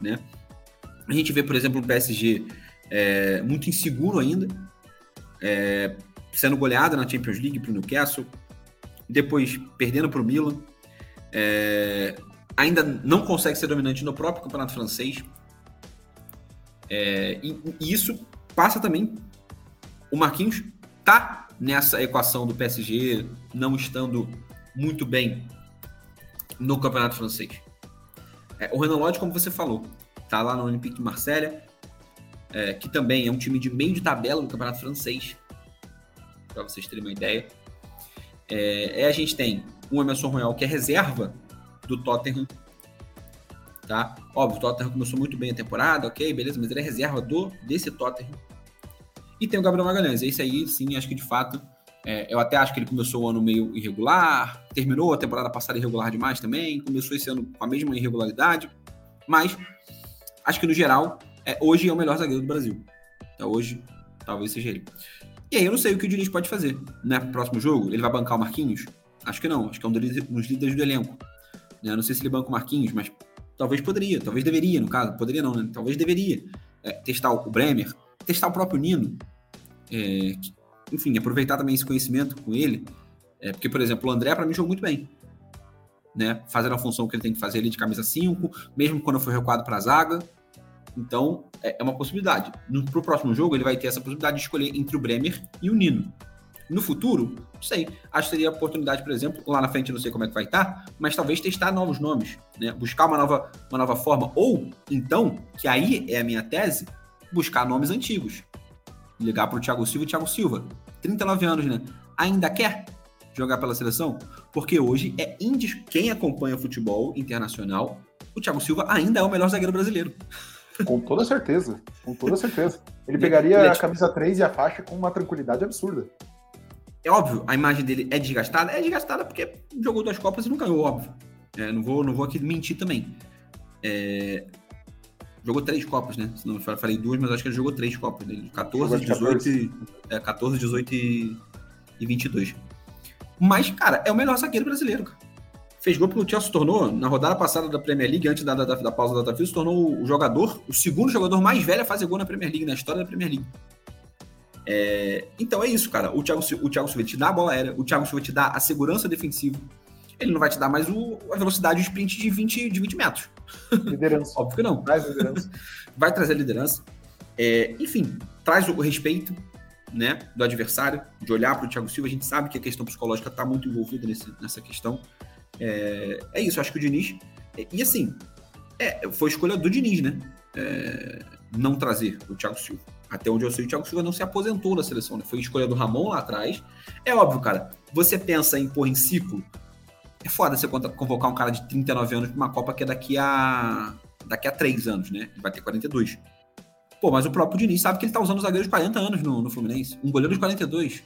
Né? A gente vê, por exemplo, o PSG é, muito inseguro ainda, é, sendo goleado na Champions League para o Newcastle, depois perdendo para o Milan, é, ainda não consegue ser dominante no próprio campeonato francês. É, e, e, isso passa também. O Marquinhos tá nessa equação do PSG não estando muito bem no campeonato francês. É, o Renan Lodge, como você falou, tá lá no Olympique de Marselha, é, que também é um time de meio de tabela do campeonato francês, para vocês terem uma ideia. É, a gente tem um Emerson Royal que é reserva do Tottenham, tá? Óbvio, o Tottenham começou muito bem a temporada, ok, beleza, mas ele é reserva do desse Tottenham. E tem o Gabriel Magalhães, esse aí, sim, acho que de fato, é, eu até acho que ele começou o ano meio irregular, terminou a temporada passada irregular demais também, começou esse ano com a mesma irregularidade, mas acho que no geral, é, hoje é o melhor zagueiro do Brasil. Então, hoje, talvez seja ele. E aí eu não sei o que o Diniz pode fazer, né? Próximo jogo, ele vai bancar o Marquinhos? Acho que não, acho que é um dos líderes do elenco. Né? Não sei se ele banca o Marquinhos, mas talvez poderia, talvez deveria, no caso, poderia não, né? Talvez deveria é, testar o Bremer, testar o próprio Nino, é, que, enfim, aproveitar também esse conhecimento com ele, é, porque, por exemplo, o André, para mim, jogou muito bem. Né, fazendo a função que ele tem que fazer ali de camisa 5, mesmo quando foi recuado para a zaga. Então, é, é uma possibilidade. Para o próximo jogo, ele vai ter essa possibilidade de escolher entre o Bremer e o Nino. No futuro, não sei. Acho que seria a oportunidade, por exemplo, lá na frente não sei como é que vai estar, mas talvez testar novos nomes, né? Buscar uma nova, uma nova forma. Ou, então, que aí é a minha tese, buscar nomes antigos. Ligar para o Thiago Silva e Thiago Silva. 39 anos, né? Ainda quer? Jogar pela seleção? Porque hoje é indis... quem acompanha futebol internacional, o Thiago Silva ainda é o melhor zagueiro brasileiro. Com toda certeza, com toda certeza. Ele *laughs* pegaria ele é, a camisa 3 e a faixa com uma tranquilidade absurda. É óbvio, a imagem dele é desgastada, é desgastada porque jogou duas Copas e não ganhou, óbvio. É, não, vou, não vou aqui mentir também. É, jogou três Copas, né? Não, eu falei duas, mas acho que ele jogou três Copas. Né? 14, 18, é, 14, 18 e, e 22. Mas, cara, é o melhor zagueiro brasileiro, cara. Fez gol pelo Chelsea, se tornou, na rodada passada da Premier League, antes da, da, da pausa da Davi, se tornou o jogador, o segundo jogador mais velho a fazer gol na Premier League, na história da Premier League. É, então é isso, cara. O Thiago, o Thiago Silva te dá a bola aérea, o Thiago Silva te dá a segurança defensiva. Ele não vai te dar mais o, a velocidade de sprint de 20, de 20 metros. Liderança. *laughs* Óbvio que não. Traz liderança. vai trazer liderança. É, enfim, traz o respeito, né, do adversário, de olhar para o Thiago Silva. A gente sabe que a questão psicológica está muito envolvida nesse, nessa questão. É, é, isso, acho que o Diniz. E assim, é, foi escolha do Diniz, né? É, não trazer o Thiago Silva. Até onde eu sei, o Thiago Silva não se aposentou na seleção, né? Foi escolha do Ramon lá atrás. É óbvio, cara. Você pensa em pôr em ciclo. É foda você convocar um cara de 39 anos para uma Copa que é daqui a. daqui a 3 anos, né? Ele vai ter 42. Pô, mas o próprio Diniz sabe que ele tá usando zagueiros de 40 anos no, no Fluminense. Um goleiro de 42.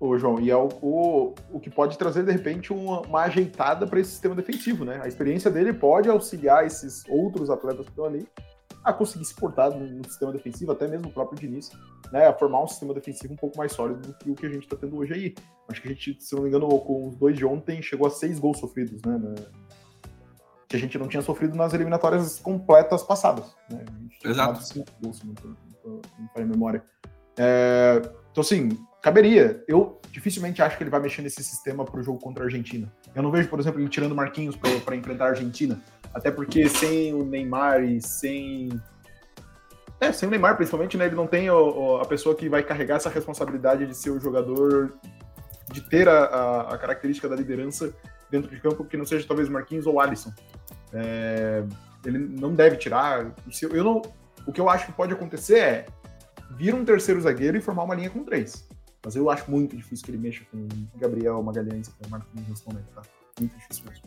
Ô, João, e é o, o, o que pode trazer, de repente, uma, uma ajeitada para esse sistema defensivo, né? A experiência dele pode auxiliar esses outros atletas que estão ali a conseguir se portar no, no sistema defensivo, até mesmo o próprio Diniz, né? A formar um sistema defensivo um pouco mais sólido do que o que a gente está tendo hoje aí. Acho que a gente, se não me engano, com os dois de ontem, chegou a seis gols sofridos, né? que a gente não tinha sofrido nas eliminatórias completas passadas. Né? Exato. Gols, não, não, não memória. É, então, assim, caberia. Eu dificilmente acho que ele vai mexer nesse sistema para o jogo contra a Argentina. Eu não vejo, por exemplo, ele tirando Marquinhos para enfrentar a Argentina. Até porque sem o Neymar e sem. É, sem o Neymar, principalmente, né? Ele não tem o, o, a pessoa que vai carregar essa responsabilidade de ser o jogador, de ter a, a, a característica da liderança dentro de campo que não seja talvez Marquinhos ou Alisson. É, ele não deve tirar. Eu não, o que eu acho que pode acontecer é vir um terceiro zagueiro e formar uma linha com três. Mas eu acho muito difícil que ele mexa com Gabriel Magalhães e com Marquinhos nesse momento, tá? Muito difícil mesmo.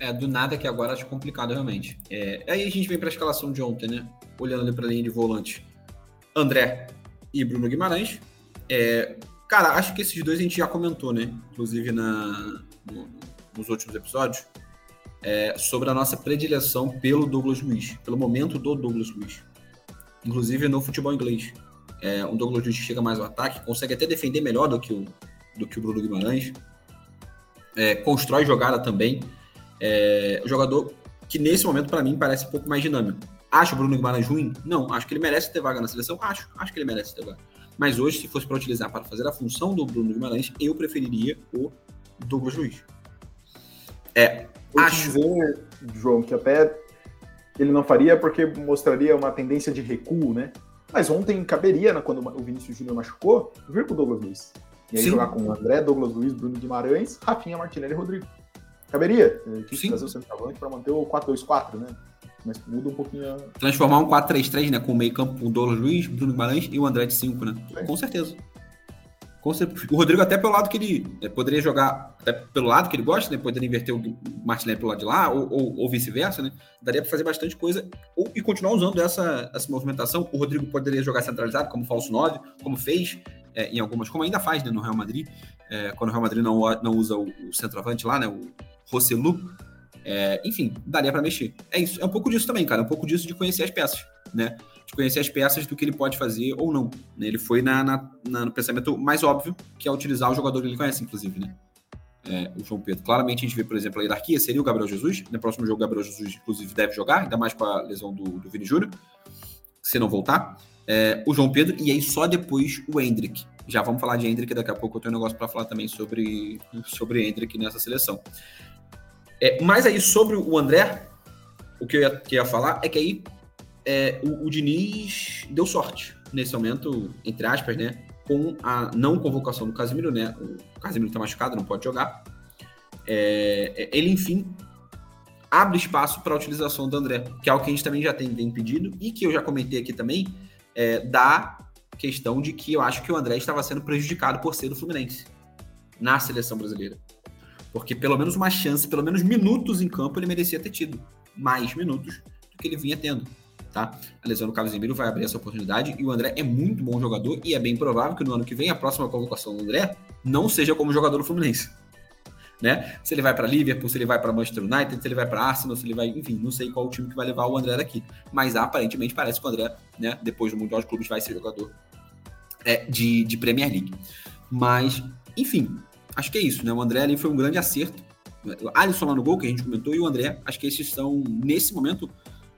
É, do nada que agora acho complicado realmente. É, aí a gente vem para a escalação de ontem, né? Olhando para a linha de volante. André e Bruno Guimarães. É, cara, acho que esses dois a gente já comentou, né? Inclusive na, no, nos últimos episódios, é, sobre a nossa predileção pelo Douglas Luiz, pelo momento do Douglas Luiz. Inclusive no futebol inglês. É, um Douglas Luiz chega mais ao ataque, consegue até defender melhor do que o, do que o Bruno Guimarães. É, constrói jogada também. É, jogador que nesse momento, para mim, parece um pouco mais dinâmico. Acho o Bruno Guimarães ruim? Não. Acho que ele merece ter vaga na seleção? Acho. Acho que ele merece ter vaga. Mas hoje, se fosse para utilizar para fazer a função do Bruno Guimarães, eu preferiria o Douglas Luiz. É. Vou acho. dizer, João, que até ele não faria porque mostraria uma tendência de recuo, né? Mas ontem caberia, né, quando o Vinícius Júnior machucou, vir com o Douglas Luiz. E aí Sim. jogar com o André, Douglas Luiz, Bruno Guimarães, Rafinha, Martinelli e Rodrigo. Caberia. Quis trazer o centroavante para manter o 4-2-4, né? Mas muda um pouquinho. A... Transformar um 4-3-3, né? Com o meio campo, o Douglas Luiz, Bruno Guimarães e o André de 5, né? É. Com certeza. O Rodrigo, até pelo lado que ele é, poderia jogar, até pelo lado que ele gosta, né? Poderia inverter o Martinelli pelo lado de lá, ou, ou, ou vice-versa, né? Daria para fazer bastante coisa ou, e continuar usando essa, essa movimentação. O Rodrigo poderia jogar centralizado, como falso 9, como fez é, em algumas, como ainda faz né, no Real Madrid, é, quando o Real Madrid não, não usa o, o centroavante lá, né? O Rosselu. É, enfim, daria para mexer. É isso, é um pouco disso também, cara. É um pouco disso de conhecer as peças, né? De conhecer as peças do que ele pode fazer ou não. Né? Ele foi na, na, na, no pensamento mais óbvio, que é utilizar o jogador que ele conhece, inclusive, né? é, o João Pedro. Claramente a gente vê, por exemplo, a hierarquia seria o Gabriel Jesus. No próximo jogo, o Gabriel Jesus, inclusive, deve jogar, ainda mais com a lesão do, do Vini Júnior, se não voltar. É, o João Pedro, e aí só depois o Hendrick. Já vamos falar de Hendrick daqui a pouco, eu tenho um negócio para falar também sobre, sobre Hendrick nessa seleção. É, mas aí, sobre o André, o que eu ia, que eu ia falar é que aí é, o, o Diniz deu sorte nesse momento, entre aspas, né? Com a não convocação do Casimiro, né? O Casimiro tá machucado, não pode jogar. É, é ele, enfim, abre espaço para a utilização do André, que é algo que a gente também já tem, tem pedido e que eu já comentei aqui também, é, da questão de que eu acho que o André estava sendo prejudicado por ser do Fluminense na seleção brasileira. Porque pelo menos uma chance, pelo menos minutos em campo, ele merecia ter tido. Mais minutos do que ele vinha tendo tá? A lesão do Carlos Emílio vai abrir essa oportunidade e o André é muito bom jogador e é bem provável que no ano que vem a próxima convocação do André não seja como jogador do Fluminense. Né? Se ele vai para Liverpool, se ele vai para Manchester United, se ele vai para Arsenal, se ele vai, enfim, não sei qual o time que vai levar o André daqui. Mas aparentemente parece que o André, né, depois do Mundial de Clubes, vai ser jogador é, de, de Premier League. Mas, enfim, acho que é isso, né? O André ali foi um grande acerto. O Alisson lá no gol, que a gente comentou, e o André, acho que esses são, nesse momento,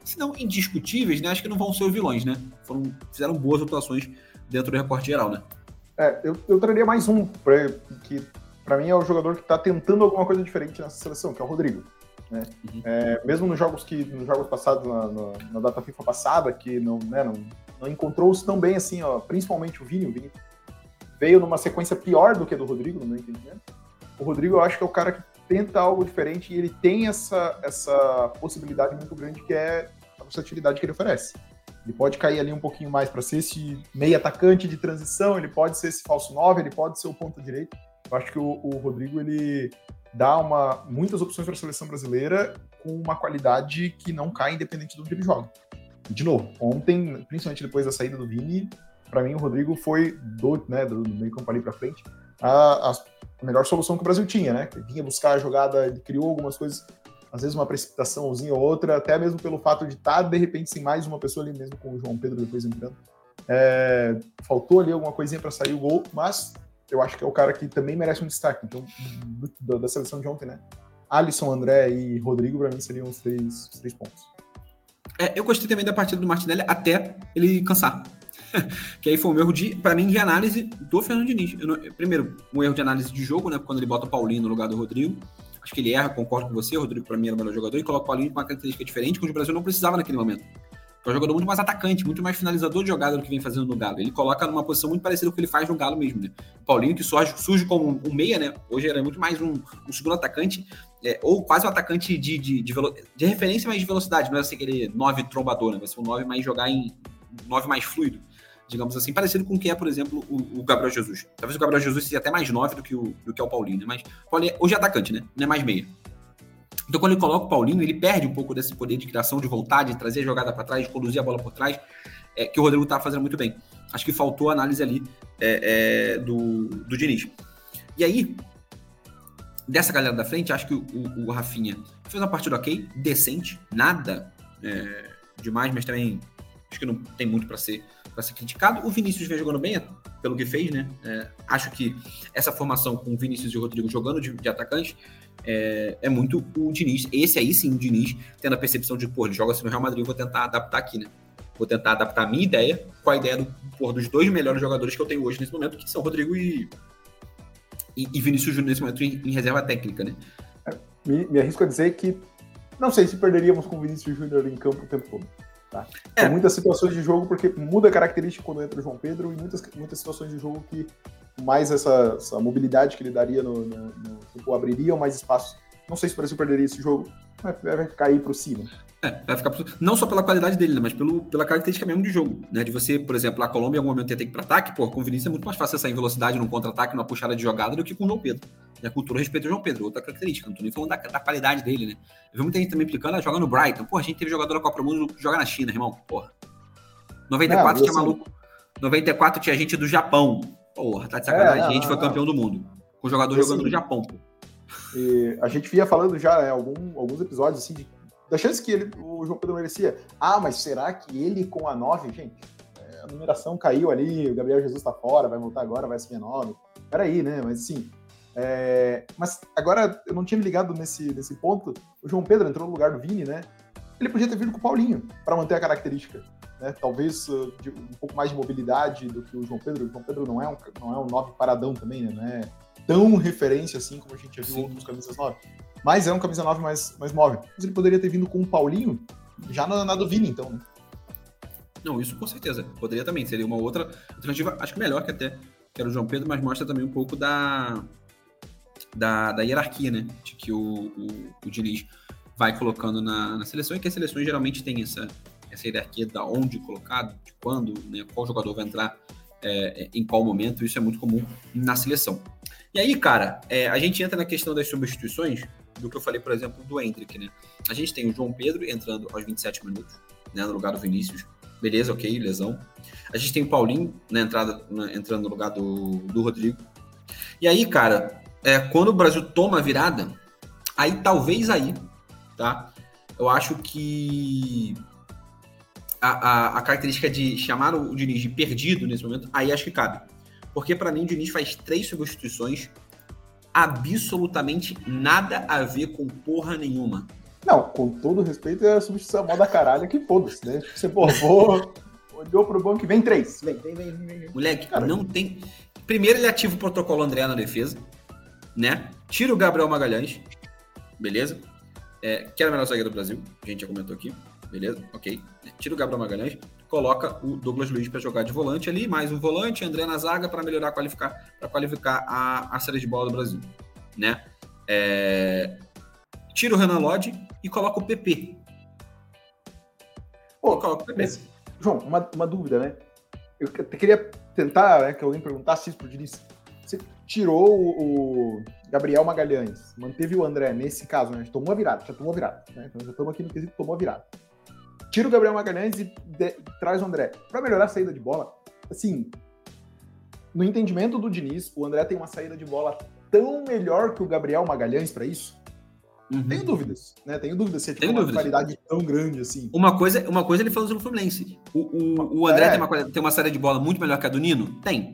se não indiscutíveis, né? Acho que não vão ser os vilões, né? Foram, fizeram boas atuações dentro do reporte geral, né? É, eu, eu traria mais um, pra, que para mim é o jogador que está tentando alguma coisa diferente nessa seleção, que é o Rodrigo. Né? Uhum. É, mesmo nos jogos que nos jogos passados, na, na, na data FIFA passada, que não, né, não, não encontrou-se tão bem assim, ó, principalmente o Vini, o Vini veio numa sequência pior do que a do Rodrigo, no meu entendimento. O Rodrigo, eu acho que é o cara que tenta algo diferente e ele tem essa, essa possibilidade muito grande que é a versatilidade que ele oferece. Ele pode cair ali um pouquinho mais para ser esse meio atacante de transição, ele pode ser esse falso 9, ele pode ser o ponto direito. Eu acho que o, o Rodrigo ele dá uma, muitas opções para a seleção brasileira com uma qualidade que não cai independente de onde ele joga. De novo, ontem, principalmente depois da saída do Vini, para mim o Rodrigo foi do, né, do meio campo ali para frente a, a, a melhor solução que o Brasil tinha, né? Ele vinha buscar a jogada, ele criou algumas coisas, às vezes uma precipitaçãozinha ou outra, até mesmo pelo fato de estar, de repente, sem mais uma pessoa ali, mesmo com o João Pedro depois entrando. É, faltou ali alguma coisinha para sair o gol, mas eu acho que é o cara que também merece um destaque. Então, da seleção de ontem, né? Alisson, André e Rodrigo, para mim, seriam os três, os três pontos. É, eu gostei também da partida do Martinelli até ele cansar. *laughs* que aí foi um erro de, para mim, de análise do Fernando Diniz. Não, primeiro, um erro de análise de jogo, né? Quando ele bota o Paulinho no lugar do Rodrigo. Acho que ele erra, concordo com você. O Rodrigo, para mim, era o melhor jogador e coloca o Paulinho com uma característica diferente, que o Brasil não precisava naquele momento. É um jogador muito mais atacante, muito mais finalizador de jogada do que vem fazendo no Galo. Ele coloca numa posição muito parecida com o que ele faz no Galo mesmo, né? O Paulinho, que surge, surge como um meia, né? Hoje era muito mais um, um segundo atacante, é, ou quase um atacante de, de, de, de, referência, mas de velocidade. Não é assim aquele 9 trombador, né? Vai ser um 9 mais jogar em 9 mais fluido digamos assim, parecido com o que é, por exemplo, o, o, Gabriel Jesus. Talvez o Gabriel Jesus seja até mais 9 do que o, do que é o Paulinho, né? Mas Paulinho, hoje é atacante, né? Não é mais meia. Então, quando ele coloca o Paulinho, ele perde um pouco desse poder de criação, de vontade, de trazer a jogada para trás, de conduzir a bola por trás, é, que o Rodrigo estava fazendo muito bem. Acho que faltou a análise ali é, é, do, do Diniz. E aí, dessa galera da frente, acho que o, o, o Rafinha fez uma partida ok, decente, nada é, demais, mas também acho que não tem muito para ser para ser criticado. O Vinícius vem jogando bem, pelo que fez, né? É, acho que essa formação com o Vinícius e o Rodrigo jogando de, de atacante é, é, muito o Diniz. Esse aí sim, o Diniz, tendo a percepção de, pô, ele joga assim no Real Madrid, eu vou tentar adaptar aqui, né? Vou tentar adaptar a minha ideia com a ideia do, pô, dos dois melhores jogadores que eu tenho hoje nesse momento, que são Rodrigo e, e, e Vinícius Júnior nesse momento em, em reserva técnica, né? É, me, me arrisco a dizer que não sei se perderíamos com o Vinícius Júnior em campo o tempo todo. Tá? É. Tem muitas situações de jogo, porque muda a característica quando entra o João Pedro, e muitas, muitas situações de jogo que mais essa, essa mobilidade que ele daria no, no, no abririam mais espaços. Não sei se o Brasil perderia esse jogo, mas vai cair para cima. É, vai ficar não só pela qualidade dele, né, mas pelo, pela característica mesmo de jogo, né? De você, por exemplo, a Colômbia em algum momento ter que ir para ataque, pô, com o Vinícius é muito mais fácil sair em velocidade num contra-ataque, numa puxada de jogada do que com o João Pedro. E a cultura respeita o João Pedro, outra característica. Não tô nem falando da, da qualidade dele, né? Eu vi muita gente também implicando, ah, joga no Brighton. Pô, a gente teve jogador da Copa do Mundo que joga na China, irmão. Porra. 94 não, tinha assim... maluco. 94 tinha gente do Japão. Porra, tá de sacanagem. É, a gente foi campeão do mundo. Com jogador jogando no Japão, pô. a gente vinha falando já é, algum, alguns episódios assim de, da chance que ele, o João Pedro merecia. Ah, mas será que ele com a 9, gente? É, a numeração caiu ali, o Gabriel Jesus tá fora, vai voltar agora, vai assumir a 9. Peraí, né? Mas assim, É, mas agora eu não tinha me ligado nesse, nesse ponto. O João Pedro entrou no lugar do Vini, né? Ele podia ter vindo com o Paulinho para manter a característica. Né? Talvez uh, um pouco mais de mobilidade do que o João Pedro. O João Pedro não é um, não é um 9 paradão também, né? Tão referência assim como a gente já viu Sim. outros camisas 9. Mas é um camisa 9 mais, mais móvel. Mas ele poderia ter vindo com o Paulinho já na, na do Vini, então, né? Não, isso com certeza. Poderia também. Seria uma outra alternativa, acho que melhor que até que era o João Pedro, mas mostra também um pouco da, da, da hierarquia, né? De que o, o, o Diniz vai colocando na, na seleção e que as seleções geralmente têm essa, essa hierarquia da onde colocado, de quando, né, qual jogador vai entrar é, é, em qual momento, isso é muito comum na seleção. E aí, cara, é, a gente entra na questão das substituições, do que eu falei, por exemplo, do Hendrick, né? A gente tem o João Pedro entrando aos 27 minutos, né, no lugar do Vinícius. Beleza, ok, lesão. A gente tem o Paulinho na entrada, na, entrando no lugar do, do Rodrigo. E aí, cara, é, quando o Brasil toma a virada, aí talvez aí, tá? Eu acho que a, a, a característica de chamar o, Diniz de perdido nesse momento, aí acho que cabe. Porque para mim o Diniz faz três substituições absolutamente nada a ver com porra nenhuma. Não, com todo respeito, é a substituição moda caralho que foda-se, né? Tipo, você, pô, vou, olhou pro banco e vem três. Vem, vem, vem, vem. Moleque, Caralho. não tem. Primeiro ele ativa o protocolo André na defesa, né? Tira o Gabriel Magalhães, beleza? É, que era o melhor zagueiro do Brasil, a gente já comentou aqui, beleza? Ok. Tira o Gabriel Magalhães, coloca o Douglas Luiz para jogar de volante ali, mais um volante, André na zaga para melhorar, qualificar, para qualificar a, a série de bola do Brasil, né? É, tira o Renan Lodge e coloca o PP. Pô, coloca o PP. Mas, João, uma, uma dúvida, né? Eu queria tentar né, que alguém perguntasse isso pro Diniz. Você tirou o, o, Gabriel Magalhães, manteve o André nesse caso, né? A gente tomou a virada, já tomou a virada. Né? Então já estamos aqui no quesito, tomou a virada. Tira o Gabriel Magalhães e de, traz o André. Para melhorar a saída de bola, assim, no entendimento do Diniz, o André tem uma saída de bola tão melhor que o Gabriel Magalhães para isso? Uhum. Tenho dúvidas, né? Tenho dúvidas se é tipo, uma dúvidas. qualidade tão grande assim. Uma coisa, uma coisa ele falou sobre o Fluminense. O, o, o André é. tem, uma, tem uma série de bola muito melhor que a do Nino? Tem.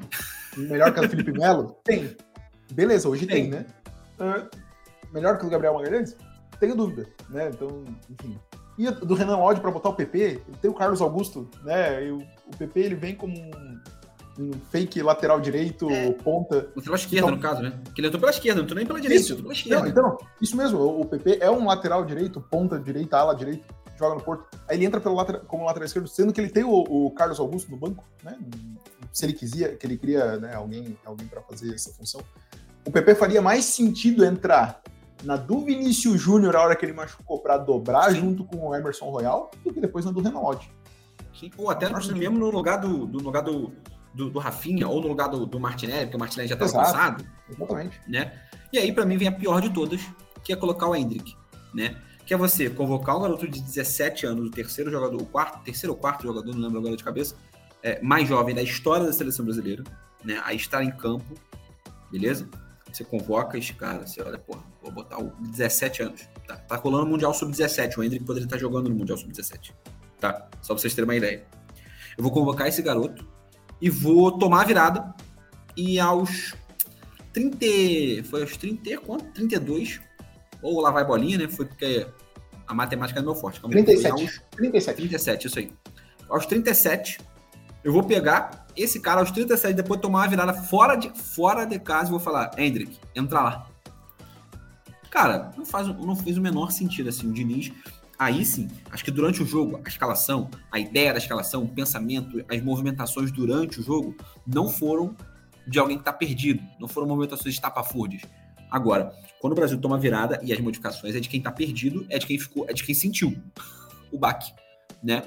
Melhor que a do Felipe *laughs* Melo? Tem. Beleza, hoje tem, tem né? Uh, melhor que o Gabriel Magalhães? Tenho dúvida, né? Então, enfim. E do Renan Lodge para botar o PP, tem o Carlos Augusto, né? E o, o PP ele vem como um um fake lateral direito, é. ponta. Lateral esquerda, então, no caso, né? Porque ele entrou pela esquerda, não entrou nem pela direita, isso. pela esquerda. Não, então, isso mesmo, o PP é um lateral direito, ponta direita, ala direito, joga no Porto. Aí ele entra pelo lateral, como lateral esquerdo, sendo que ele tem o, o, Carlos Augusto no banco, né? Se ele quiser, que ele queria né, alguém, alguém para fazer essa função. O PP faria mais sentido entrar na do Vinícius Júnior a hora que ele machucou para dobrar Sim. junto com o Emerson Royal do que depois na do Renan Lodge. Sim, ou até mesmo no lugar do, do lugar do, do, do Rafinha ou no lugar do, do Martinelli, porque o Martinelli já está cansado. Exatamente. Né? E aí, para mim, vem a pior de todas, que é colocar o Hendrick, né? Que é você convocar um garoto de 17 anos, o terceiro jogador, o quarto, terceiro ou quarto jogador, não lembro agora de cabeça, é, mais jovem da história da seleção brasileira, né? A estar em campo, beleza? Você convoca esse cara, você olha, porra, botar o 17 anos. Tá, tá colando o Mundial Sub-17, o Hendrick poderia estar jogando no Mundial Sub-17. Tá? Só pra vocês terem uma ideia. Eu vou convocar esse garoto, e vou tomar a virada. E aos 30. Foi aos 30, quanto? 32. Ou lá vai bolinha, né? Foi porque a matemática é meu forte. Calma 37. Aos, 37. 37, isso aí. Aos 37, eu vou pegar esse cara aos 37, depois tomar uma virada fora de, fora de casa e vou falar, Hendrick, entra lá. Cara, não, faz, não fez o menor sentido assim. O Diniz aí sim, acho que durante o jogo, a escalação, a ideia da escalação, o pensamento, as movimentações durante o jogo não foram de alguém que está perdido, não foram movimentações estapafúrdias. Agora, quando o Brasil toma virada e as modificações é de quem está perdido, é de quem ficou, é de quem sentiu *laughs* o baque, né?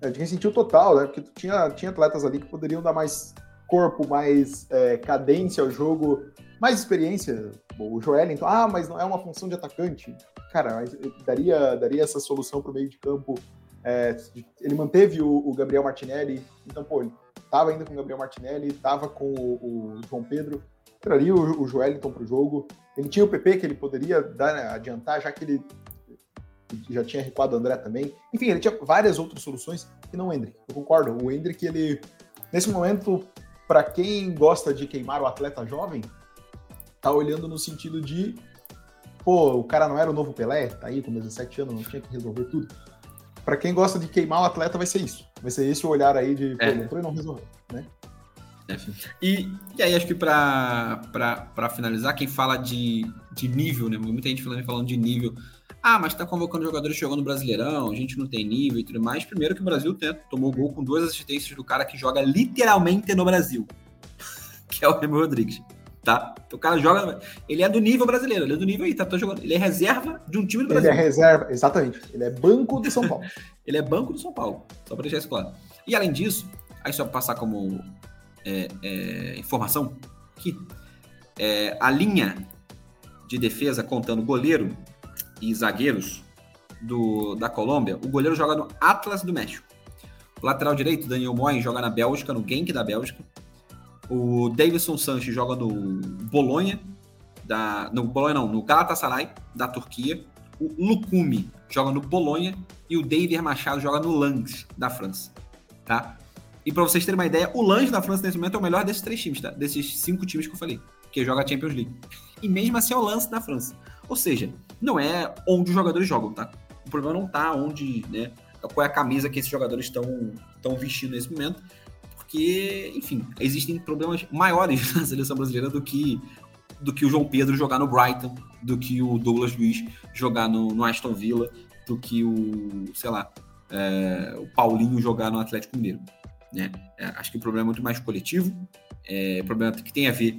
É de quem sentiu total, né? Porque tinha, tinha atletas ali que poderiam dar mais corpo, mais é, cadência ao jogo, mais experiência. O Joelinton, ah, mas não é uma função de atacante cara, daria, daria essa solução para o meio de campo. É, ele manteve o, o, Gabriel Martinelli, então, pô, ele estava ainda com o Gabriel Martinelli, estava com o, o, João Pedro, traria o, o Joelinton para o jogo. Ele tinha o PP que ele poderia dar, né, adiantar, já que ele já tinha recuado o André também. Enfim, ele tinha várias outras soluções que não o Hendrick. Eu concordo. O Hendrick, ele, nesse momento, para quem gosta de queimar o atleta jovem, tá olhando no sentido de, pô, o cara não era o novo Pelé, tá aí com 17 anos, não tinha que resolver tudo. Para quem gosta de queimar o atleta, vai ser isso. Vai ser esse o olhar aí de, pô, é. entrou e não resolveu, né? É. E, e aí, acho que para finalizar, quem fala de, de nível, né? Muita gente falando, falando de nível. Ah, mas tá convocando jogadores jogando Brasileirão, a gente não tem nível e tudo mais. Primeiro que o Brasil tem, tomou gol com duas assistências do cara que joga literalmente no Brasil, *laughs* que é o Remo Rodrigues. Tá? O cara joga. Ele é do nível brasileiro, ele é do nível aí, tá, tá jogando. Ele é reserva de um time do Brasil. Ele é reserva, exatamente. Ele é banco do São Paulo. *laughs* ele é banco do São Paulo, só para deixar isso claro. E além disso, aí só pra passar como é, é, informação que é, a linha de defesa contando goleiro e zagueiros do, da Colômbia, o goleiro joga no Atlas do México. O lateral direito, Daniel Moy, joga na Bélgica, no Genk da Bélgica. O Davidson Sanches joga no Bolonha, da, no Bolonha não, no Galatasaray, da Turquia. O Lukumi joga no Bolonha e o David Machado joga no Lens, da França. Tá? E para vocês terem uma ideia, o Lange da França nesse momento é o melhor desses três times, tá? Desses cinco times que eu falei, que joga a Champions League. E mesmo assim é o lance da França. Ou seja, não é onde os jogadores jogam, tá? O problema não tá onde, né? Qual é a camisa que esses jogadores estão vestindo nesse momento. Porque, enfim, existem problemas maiores *laughs* na seleção brasileira do que do que o João Pedro jogar no Brighton, do que o Douglas Luiz jogar no, no Aston Villa, do que o, sei lá, é, o Paulinho jogar no Atlético Mineiro. Né? É, acho que o problema é muito mais coletivo, é problema que tem a ver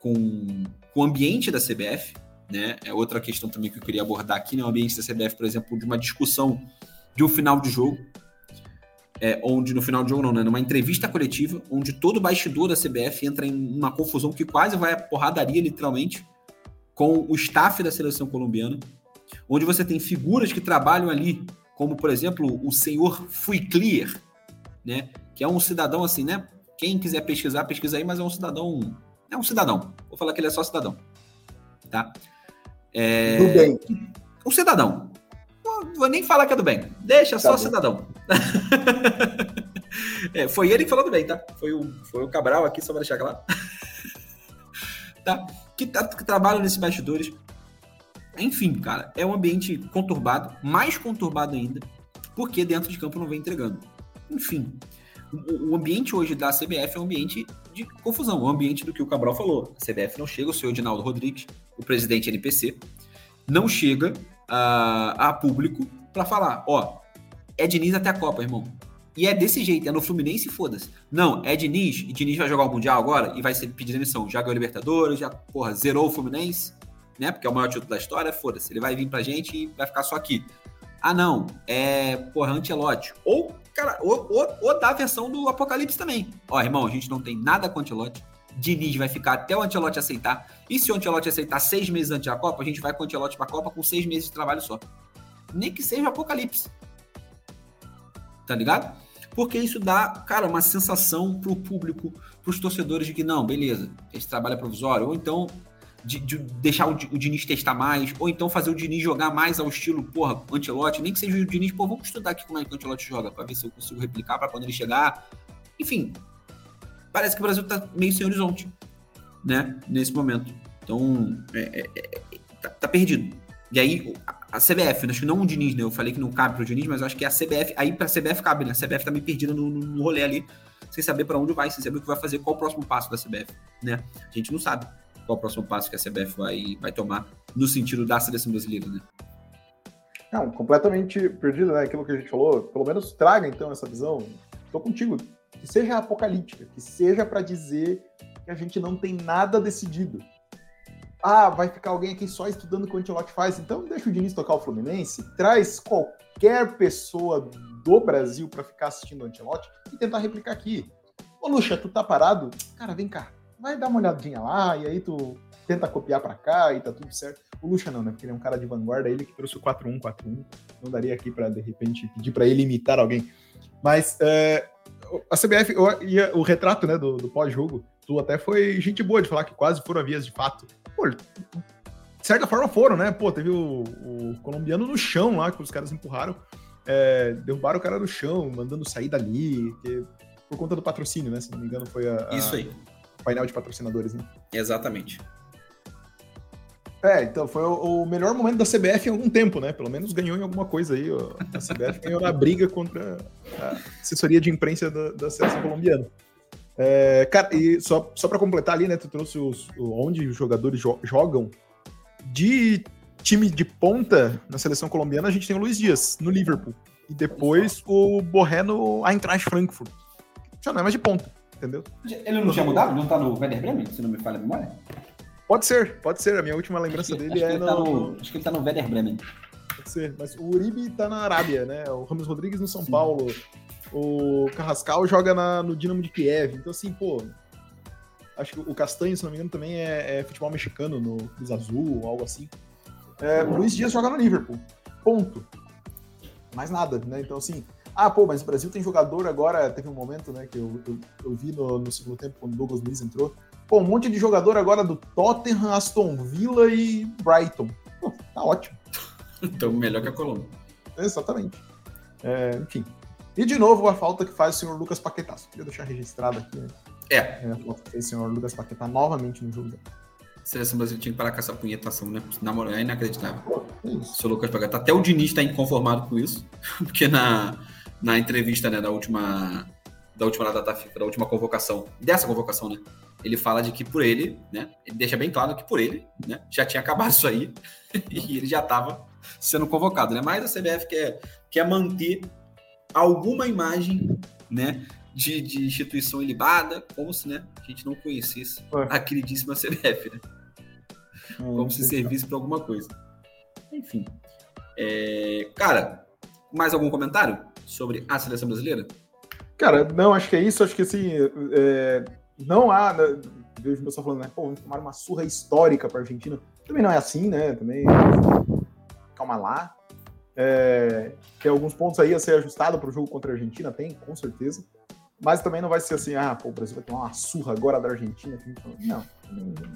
com, com o ambiente da CBF, né? É outra questão também que eu queria abordar aqui, né? O ambiente da CBF, por exemplo, de uma discussão de um final de jogo, é, onde no final de jogo não, né? Numa entrevista coletiva, onde todo bastidor da CBF entra em uma confusão que quase vai a porradaria, literalmente, com o staff da seleção colombiana, onde você tem figuras que trabalham ali, como, por exemplo, o senhor Fui Clear, né? Que é um cidadão assim, né? Quem quiser pesquisar, pesquisa aí, mas é um cidadão. É um cidadão. Vou falar que ele é só cidadão. Tá? É... Do bem. Um cidadão. Não vou nem falar que é do bem. Deixa tá só bom. cidadão. *laughs* é, foi ele que falou do bem, tá? Foi o, foi o Cabral aqui, só para deixar claro. *laughs* tá? Que, tá, que trabalha nesses bastidores. Enfim, cara, é um ambiente conturbado, mais conturbado ainda, porque dentro de campo não vem entregando. Enfim, o, ambiente hoje da CBF é um ambiente de confusão, o um ambiente do que o Cabral falou. A CBF não chega, o senhor Edinaldo Rodrigues, o presidente NPC, não chega a, a público para falar, ó, é Diniz até a Copa, irmão. E é desse jeito, é no Fluminense foda-se. Não, é Diniz, e Diniz vai jogar o Mundial agora e vai pedir demissão. Já ganhou o Libertadores, já, porra, zerou o Fluminense, né? Porque é o maior título da história, foda-se. Ele vai vir pra gente e vai ficar só aqui. Ah, não, é, porra, Antelote. Ou Cara, ou, ou, ou da versão do Apocalipse também. Ó, irmão, a gente não tem nada com Antelote. Diniz vai ficar até o Antelote aceitar. E se o Antelote aceitar seis meses antes da Copa, a gente vai com o Antelote pra Copa com seis meses de trabalho só. Nem que seja Apocalipse. Tá ligado? Porque isso dá, cara, uma sensação pro público, pros torcedores de que, não, beleza, esse trabalho é provisório. Ou então, de, de deixar o, o, Diniz testar mais, ou então fazer o Diniz jogar mais ao estilo, porra, Antelote, nem que seja o Diniz, pô, vamos estudar aqui como é que o Antelote joga, para ver se eu consigo replicar para quando ele chegar. Enfim, parece que o Brasil tá meio sem horizonte, né, nesse momento. Então, é, é, é, tá, tá, perdido. E aí, a, CBF, acho que não o Diniz, né, eu falei que não cabe pro Diniz, mas acho que a CBF, aí pra CBF cabe, né, a CBF tá meio perdida no, no rolê ali, sem saber para onde vai, sem saber o que vai fazer, qual o próximo passo da CBF, né, a gente não sabe qual o próximo passo que a CBF vai, vai tomar no sentido da seleção brasileira, né? Não, completamente perdido, né? Aquilo que a gente falou. Pelo menos traga então essa visão. Tô contigo. Que seja apocalíptica, que seja para dizer que a gente não tem nada decidido. Ah, vai ficar alguém aqui só estudando o que o Antelote faz. Então deixa o Diniz tocar o Fluminense, traz qualquer pessoa do Brasil para ficar assistindo o Antelote e tentar replicar aqui. Ô, Luxa, tu tá parado? Cara, vem cá vai dar uma olhadinha lá, e aí tu tenta copiar para cá e tá tudo certo. O Lucha não, né? Porque ele é um cara de vanguarda, ele que trouxe o 4-1-4-1. Não daria aqui para de repente pedir para ele imitar alguém. Mas é, a CBF, o retrato né, do, do pós-jogo, tu até foi gente boa de falar que quase foram a vias de fato. Pô, de certa forma foram, né? Pô, teve o, o colombiano no chão lá, que os caras empurraram, é, derrubaram o cara no chão, mandando sair dali, que, por conta do patrocínio, né? Se não me engano, foi a, a Isso aí painel de patrocinadores, né? Exatamente. É, então foi o, o, melhor momento da CBF em algum tempo, né? Pelo menos ganhou em alguma coisa aí. Ó. A CBF ganhou na briga contra a assessoria de imprensa da, da seleção colombiana. É, cara, e só, só para completar ali, né? Tu trouxe os, onde os jogadores jo jogam. De time de ponta na seleção colombiana, a gente tem o Luiz Dias, no Liverpool. E depois o Borré no Eintracht Frankfurt. Já não é mais de ponta, entendeu? Ele não tinha mudado? Não tá no Werder Bremen, se não me falha a memória? Pode ser, pode ser. A minha última lembrança dele é no... Tá no... Acho que ele tá no Werder Bremen. Pode ser. Mas o Uribe tá na Arábia, né? O Ramos Rodrigues no São Sim. Paulo. O Carrascal joga na, no Dinamo de Kiev. Então, assim, pô. Acho que o Castanho, se não me engano, também é, é futebol mexicano no Cruz Azul ou algo assim. É, o Luiz Dias joga no Liverpool. Ponto. Mais nada, né? Então, assim. Ah, pô, mas o Brasil tem jogador agora. Teve um momento, né, que eu, eu, eu vi no, no segundo tempo, quando o Douglas Luiz entrou Pô, um monte de jogador agora do Tottenham, Aston Villa e Brighton. Pô, tá ótimo. *laughs* então, melhor que a Colômbia. Exatamente. É, enfim. E de novo a falta que faz o senhor Lucas Paquetá. Só queria deixar registrado aqui, né? É. é a falta que fez o senhor Lucas Paquetá novamente no jogo. A seleção brasileira tinha que parar com essa punhetação, né? Na moral, é inacreditável. Pô, é o seu Lucas Paquetá. Até o Diniz está inconformado com isso, *laughs* porque na, na entrevista né, da última da última data FIFA, da última convocação, dessa convocação, né? Ele fala de que por ele, né? Ele deixa bem claro que por ele, né? Já tinha acabado isso aí *laughs* e ele já estava sendo convocado, né? Mas a CBF quer, quer manter alguma imagem, né? De, de instituição ilibada, como se né, a gente não conhecesse a queridíssima CBF, né? Como se servisse para alguma coisa. Enfim. É, cara, mais algum comentário sobre a seleção brasileira? Cara, não, acho que é isso. Acho que assim, é, não há. Né, vejo o pessoal falando, né? Pô, tomar uma surra histórica para a Argentina. Também não é assim, né? Também. Calma lá. É, tem alguns pontos aí a ser ajustado para o jogo contra a Argentina, tem, com certeza. Mas também não vai ser assim, ah, pô, o Brasil vai tomar uma surra agora da Argentina. Não,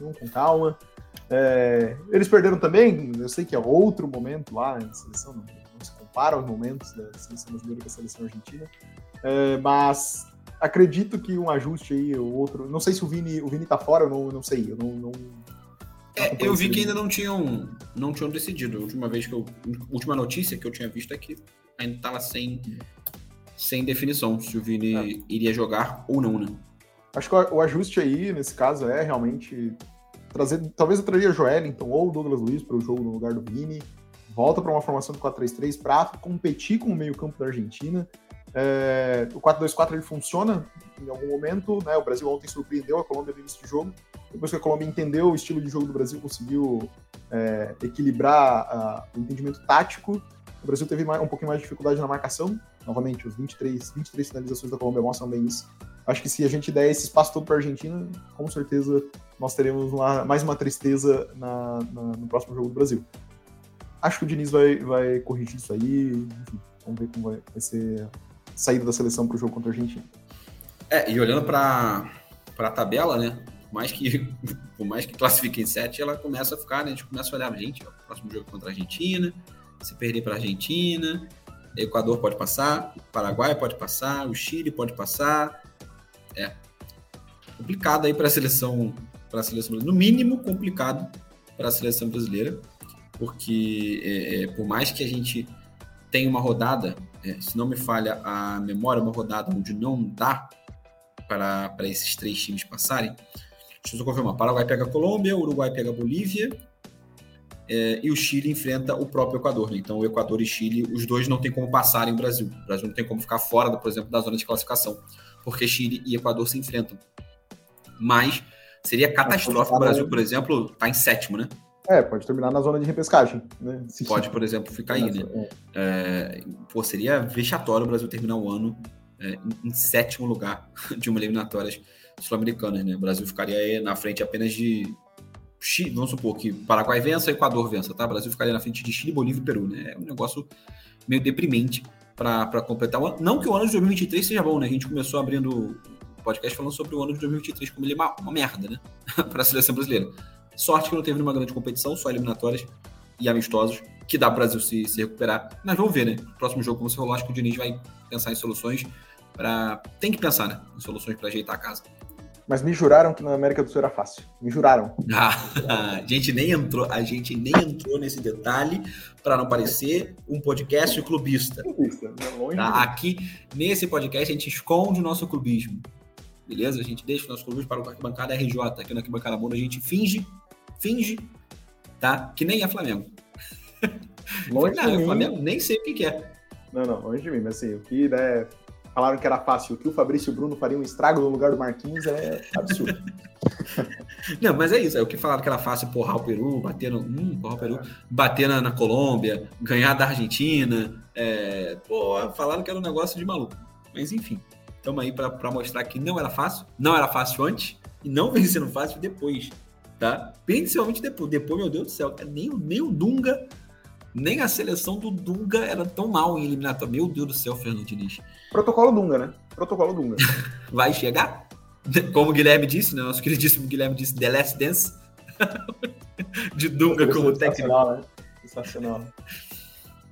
não com calma. É, eles perderam também, eu sei que é outro momento lá na seleção, não, compara os momentos da seleção brasileira com a seleção argentina. É, mas acredito que um ajuste aí, o outro. Não sei se o Vini, o Vini tá fora, eu não, não sei. Eu não. não é, eu vi que ainda não tinham, não tinham decidido. A última vez que eu. Última notícia que eu tinha visto é que ainda estava sem, sem definição se o Vini é. iria jogar ou não, né? Acho que o ajuste aí, nesse caso, é realmente trazer. Talvez eu traria Joelinton ou o Douglas Luiz para o jogo no lugar do Vini. Volta para uma formação do 4-3-3 para competir com o meio-campo da Argentina. É, o 4-2-4 ele funciona em algum momento, né? O Brasil ontem surpreendeu a Colômbia no início de jogo. Depois que a Colômbia entendeu o estilo de jogo do Brasil, conseguiu é, equilibrar a, o entendimento tático. O Brasil teve mais, um pouquinho mais de dificuldade na marcação. Novamente, os 23, 23 finalizações da Colômbia mostram bem isso. Acho que se a gente der esse espaço todo para a Argentina, com certeza nós teremos uma, mais uma tristeza na, na, no próximo jogo do Brasil. Acho que o Diniz vai, vai corrigir isso aí. Enfim, vamos ver como vai, vai ser saída da seleção para o jogo contra a Argentina. É, e olhando para a tabela, né? Por mais que, *laughs* por mais que classifique em sete, ela começa a ficar, né? A gente começa a olhar, gente, ó, próximo jogo contra a Argentina, se perder para a Argentina, Equador pode passar, Paraguai pode passar, o Chile pode passar. É complicado aí para a seleção, para a seleção brasileira. No mínimo complicado para a seleção brasileira, porque é, é, por mais que a gente tenha uma rodada é, se não me falha a memória, uma rodada onde não dá para, para esses três times passarem. Deixa eu só confirmar. Paraguai pega a Colômbia, Uruguai pega a Bolívia é, e o Chile enfrenta o próprio Equador. Né? Então, o Equador e Chile, os dois não tem como passarem o Brasil. O Brasil não tem como ficar fora, por exemplo, da zona de classificação, porque Chile e Equador se enfrentam. Mas seria catastrófico o Brasil, por exemplo, estar tá em sétimo, né? É, pode terminar na zona de repescagem. Né? Pode, por exemplo, ficar aí, né? É. é, pô, seria vexatório o Brasil terminar o ano é, em, em, sétimo lugar *laughs* de uma eliminatórias sul-americanas, né? O Brasil ficaria aí na frente apenas de Chile, vamos supor que Paraguai vença e Equador vença, tá? O Brasil ficaria na frente de Chile, Bolívia e Peru, né? É um negócio meio deprimente para completar o ano. Não que o ano de 2023 seja bom, né? A gente começou abrindo o podcast falando sobre o ano de 2023 como ele é uma, uma merda, né? *laughs* para a seleção brasileira. Sorte que não teve nenhuma grande competição, só eliminatórias e amistosos, que dá para o Brasil se, se recuperar. Mas vamos ver, né? Próximo jogo, como você falou, acho que o Diniz vai pensar em soluções para. Tem que pensar, né? Em soluções para ajeitar a casa. Mas me juraram que na América do Sul era fácil. Me juraram. Ah, *laughs* a gente nem entrou, a gente nem entrou nesse detalhe para não parecer um podcast clubista. clubista né? tá? Aqui, nesse podcast, a gente esconde o nosso clubismo. Beleza? A gente deixa o nosso clubismo para o Arquibancada RJ. Aqui no Arquibancada Mundo a gente finge, finge, tá? Que nem é Flamengo. *laughs* Longe não, é Flamengo, nem sei o que, que é. Não, não, longe de mim, mas assim, o que né, falaram que era fácil, o que o Fabrício Bruno fariam um estrago no lugar do Marquinhos é absurdo. *laughs* Não, mas é isso, é o que falaram que era fácil porrar o Peru, bater no. Hum, porrar o Peru, bater na, na Colômbia, ganhar da Argentina. É, pô, falaram que era um negócio de maluco. Mas enfim, estamos aí para mostrar que não era fácil, não era fácil antes e não *laughs* vem sendo fácil depois, tá? Principalmente depois. Depois, meu Deus do céu, nem, nem o Dunga nem a seleção do Dunga era tão mal em eliminatória. Meu Deus do céu, Fernando Diniz. Protocolo Dunga, né? Protocolo Dunga. *laughs* Vai chegar? Como o Guilherme disse, né? Nosso queridíssimo Guilherme disse The Last Dance. *laughs* de Dunga como técnico. Né? Sensacional.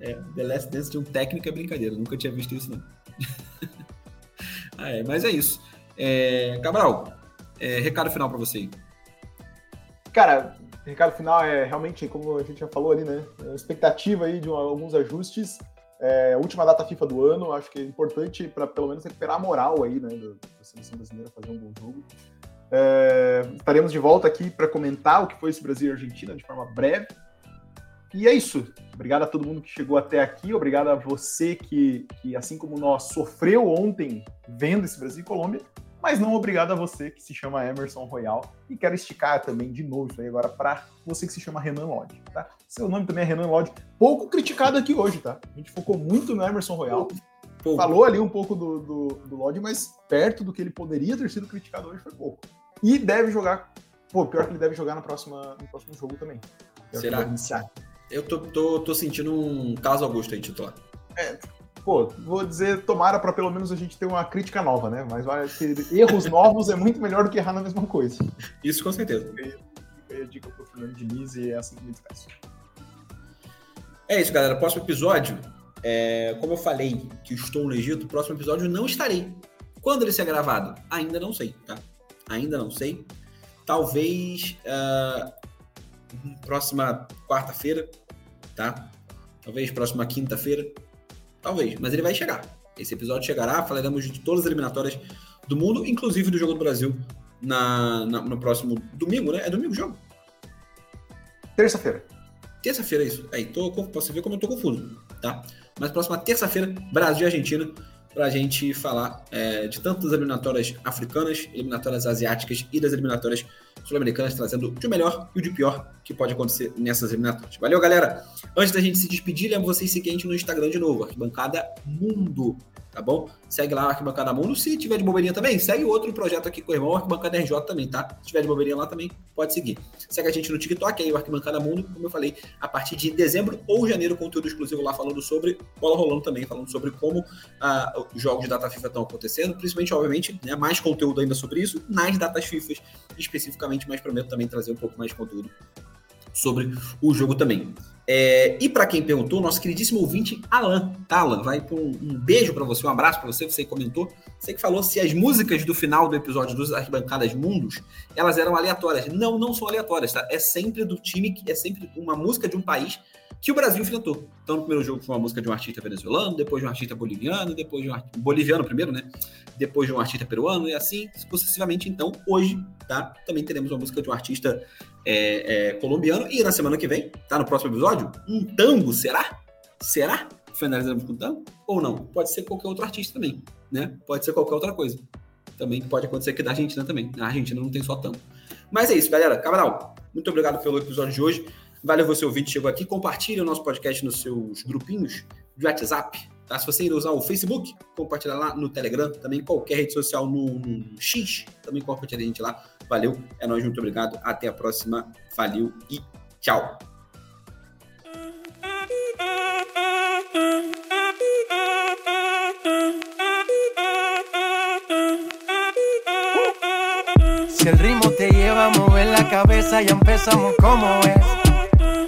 É, The Last Dance de um técnico é brincadeira. Nunca tinha visto isso, não. *laughs* ah, é, mas é isso. É, Cabral, é, recado final para você. Cara, recado final é realmente, como a gente já falou ali, né? Expectativa aí de um, alguns ajustes. É, última data FIFA do ano, acho que é importante para pelo menos recuperar a moral aí, né? Da, da seleção brasileira fazer um bom jogo. É, estaremos de volta aqui para comentar o que foi esse Brasil e Argentina de forma breve. E é isso. Obrigado a todo mundo que chegou até aqui. Obrigado a você que, que assim como nós, sofreu ontem vendo esse Brasil e Colômbia mas não obrigado a você que se chama Emerson Royal. E quero esticar também de novo isso aí agora para você que se chama Renan Lodge, tá? Seu nome também é Renan Lodge, pouco criticado aqui hoje, tá? A gente focou muito no Emerson Royal. Pouco. Falou ali um pouco do, do, do Lodge, mas perto do que ele poderia ter sido criticado hoje foi pouco. E deve jogar. Pô, pior que ele deve jogar na próxima, no próximo jogo também. Pior Será? Eu tô, tô, tô sentindo um caso Augusto aí, titular. É, pô, vou dizer, tomara para pelo menos a gente ter uma crítica nova, né? Mas olha, erros novos é muito melhor do que errar na mesma coisa. Isso com certeza. Fica a dica pro Fernando Diniz e é assim que me despeço. É isso, galera. Próximo episódio, é, como eu falei que estou no Egito, próximo episódio não estarei. Quando ele ser gravado? Ainda não sei, tá? Ainda não sei. Talvez uh, próxima quarta-feira, tá? Talvez próxima quinta-feira. Talvez, mas ele vai chegar. Esse episódio chegará, falaremos de todas as eliminatórias do mundo, inclusive do Jogo do Brasil na, na no próximo domingo, né? É domingo o jogo? Terça-feira. Terça-feira, é isso. Aí, tô, posso ver como eu tô confuso, tá? Mas próxima terça-feira, Brasil e Argentina, para a gente falar é, de tantas eliminatórias africanas, eliminatórias asiáticas e das eliminatórias sul-americanas, trazendo o de melhor e o de pior que pode acontecer nessas eliminatórias. Valeu, galera! Antes da gente se despedir, lembro vocês gente no Instagram de novo, Arquibancada Mundo tá bom? Segue lá o Arquibancada Mundo. Se tiver de bobeirinha também, segue outro projeto aqui com o irmão, Arquibancada RJ também, tá? Se tiver de bobeirinha lá também, pode seguir. Segue a gente no TikTok, aí o Arquibancada Mundo, como eu falei, a partir de dezembro ou janeiro, conteúdo exclusivo lá falando sobre bola rolando também, falando sobre como ah, os jogos de data FIFA estão acontecendo, principalmente, obviamente, né, mais conteúdo ainda sobre isso nas datas FIFA especificamente, mas prometo também trazer um pouco mais de conteúdo sobre o jogo também. É, e para quem perguntou, nosso queridíssimo ouvinte Alan, Alan? Vai para um, um, beijo para você, um abraço para você. Você comentou, você que falou se as músicas do final do episódio dos Arquibancadas Mundos elas eram aleatórias. Não, não são aleatórias, tá? É sempre do time que é sempre uma música de um país que o Brasil enfrentou. Então, no primeiro jogo foi uma música de um artista venezuelano, depois de um artista boliviano, depois de um artista... boliviano primeiro, né? Depois de um artista peruano e assim sucessivamente. Então, hoje, tá? Também teremos uma música de um artista é, é, colombiano e na semana que vem, tá? No próximo episódio, um tango, será? Será? Finalizamos com tango ou não? Pode ser qualquer outro artista também, né? Pode ser qualquer outra coisa. Também pode acontecer aqui da Argentina também. Na Argentina não tem só tango. Mas é isso, galera. Cabral, muito obrigado pelo episódio de hoje. Valeu você ouvinte, chegou aqui. Compartilhe o nosso podcast nos seus grupinhos de WhatsApp. Tá? Se você ir usar o Facebook, compartilha lá no Telegram, também qualquer rede social no, no X, também compartilha a gente lá. Valeu, é nóis, muito obrigado. Até a próxima. Valeu e tchau. Si el ritmo te lleva a mover la cabeza, empezamos como es.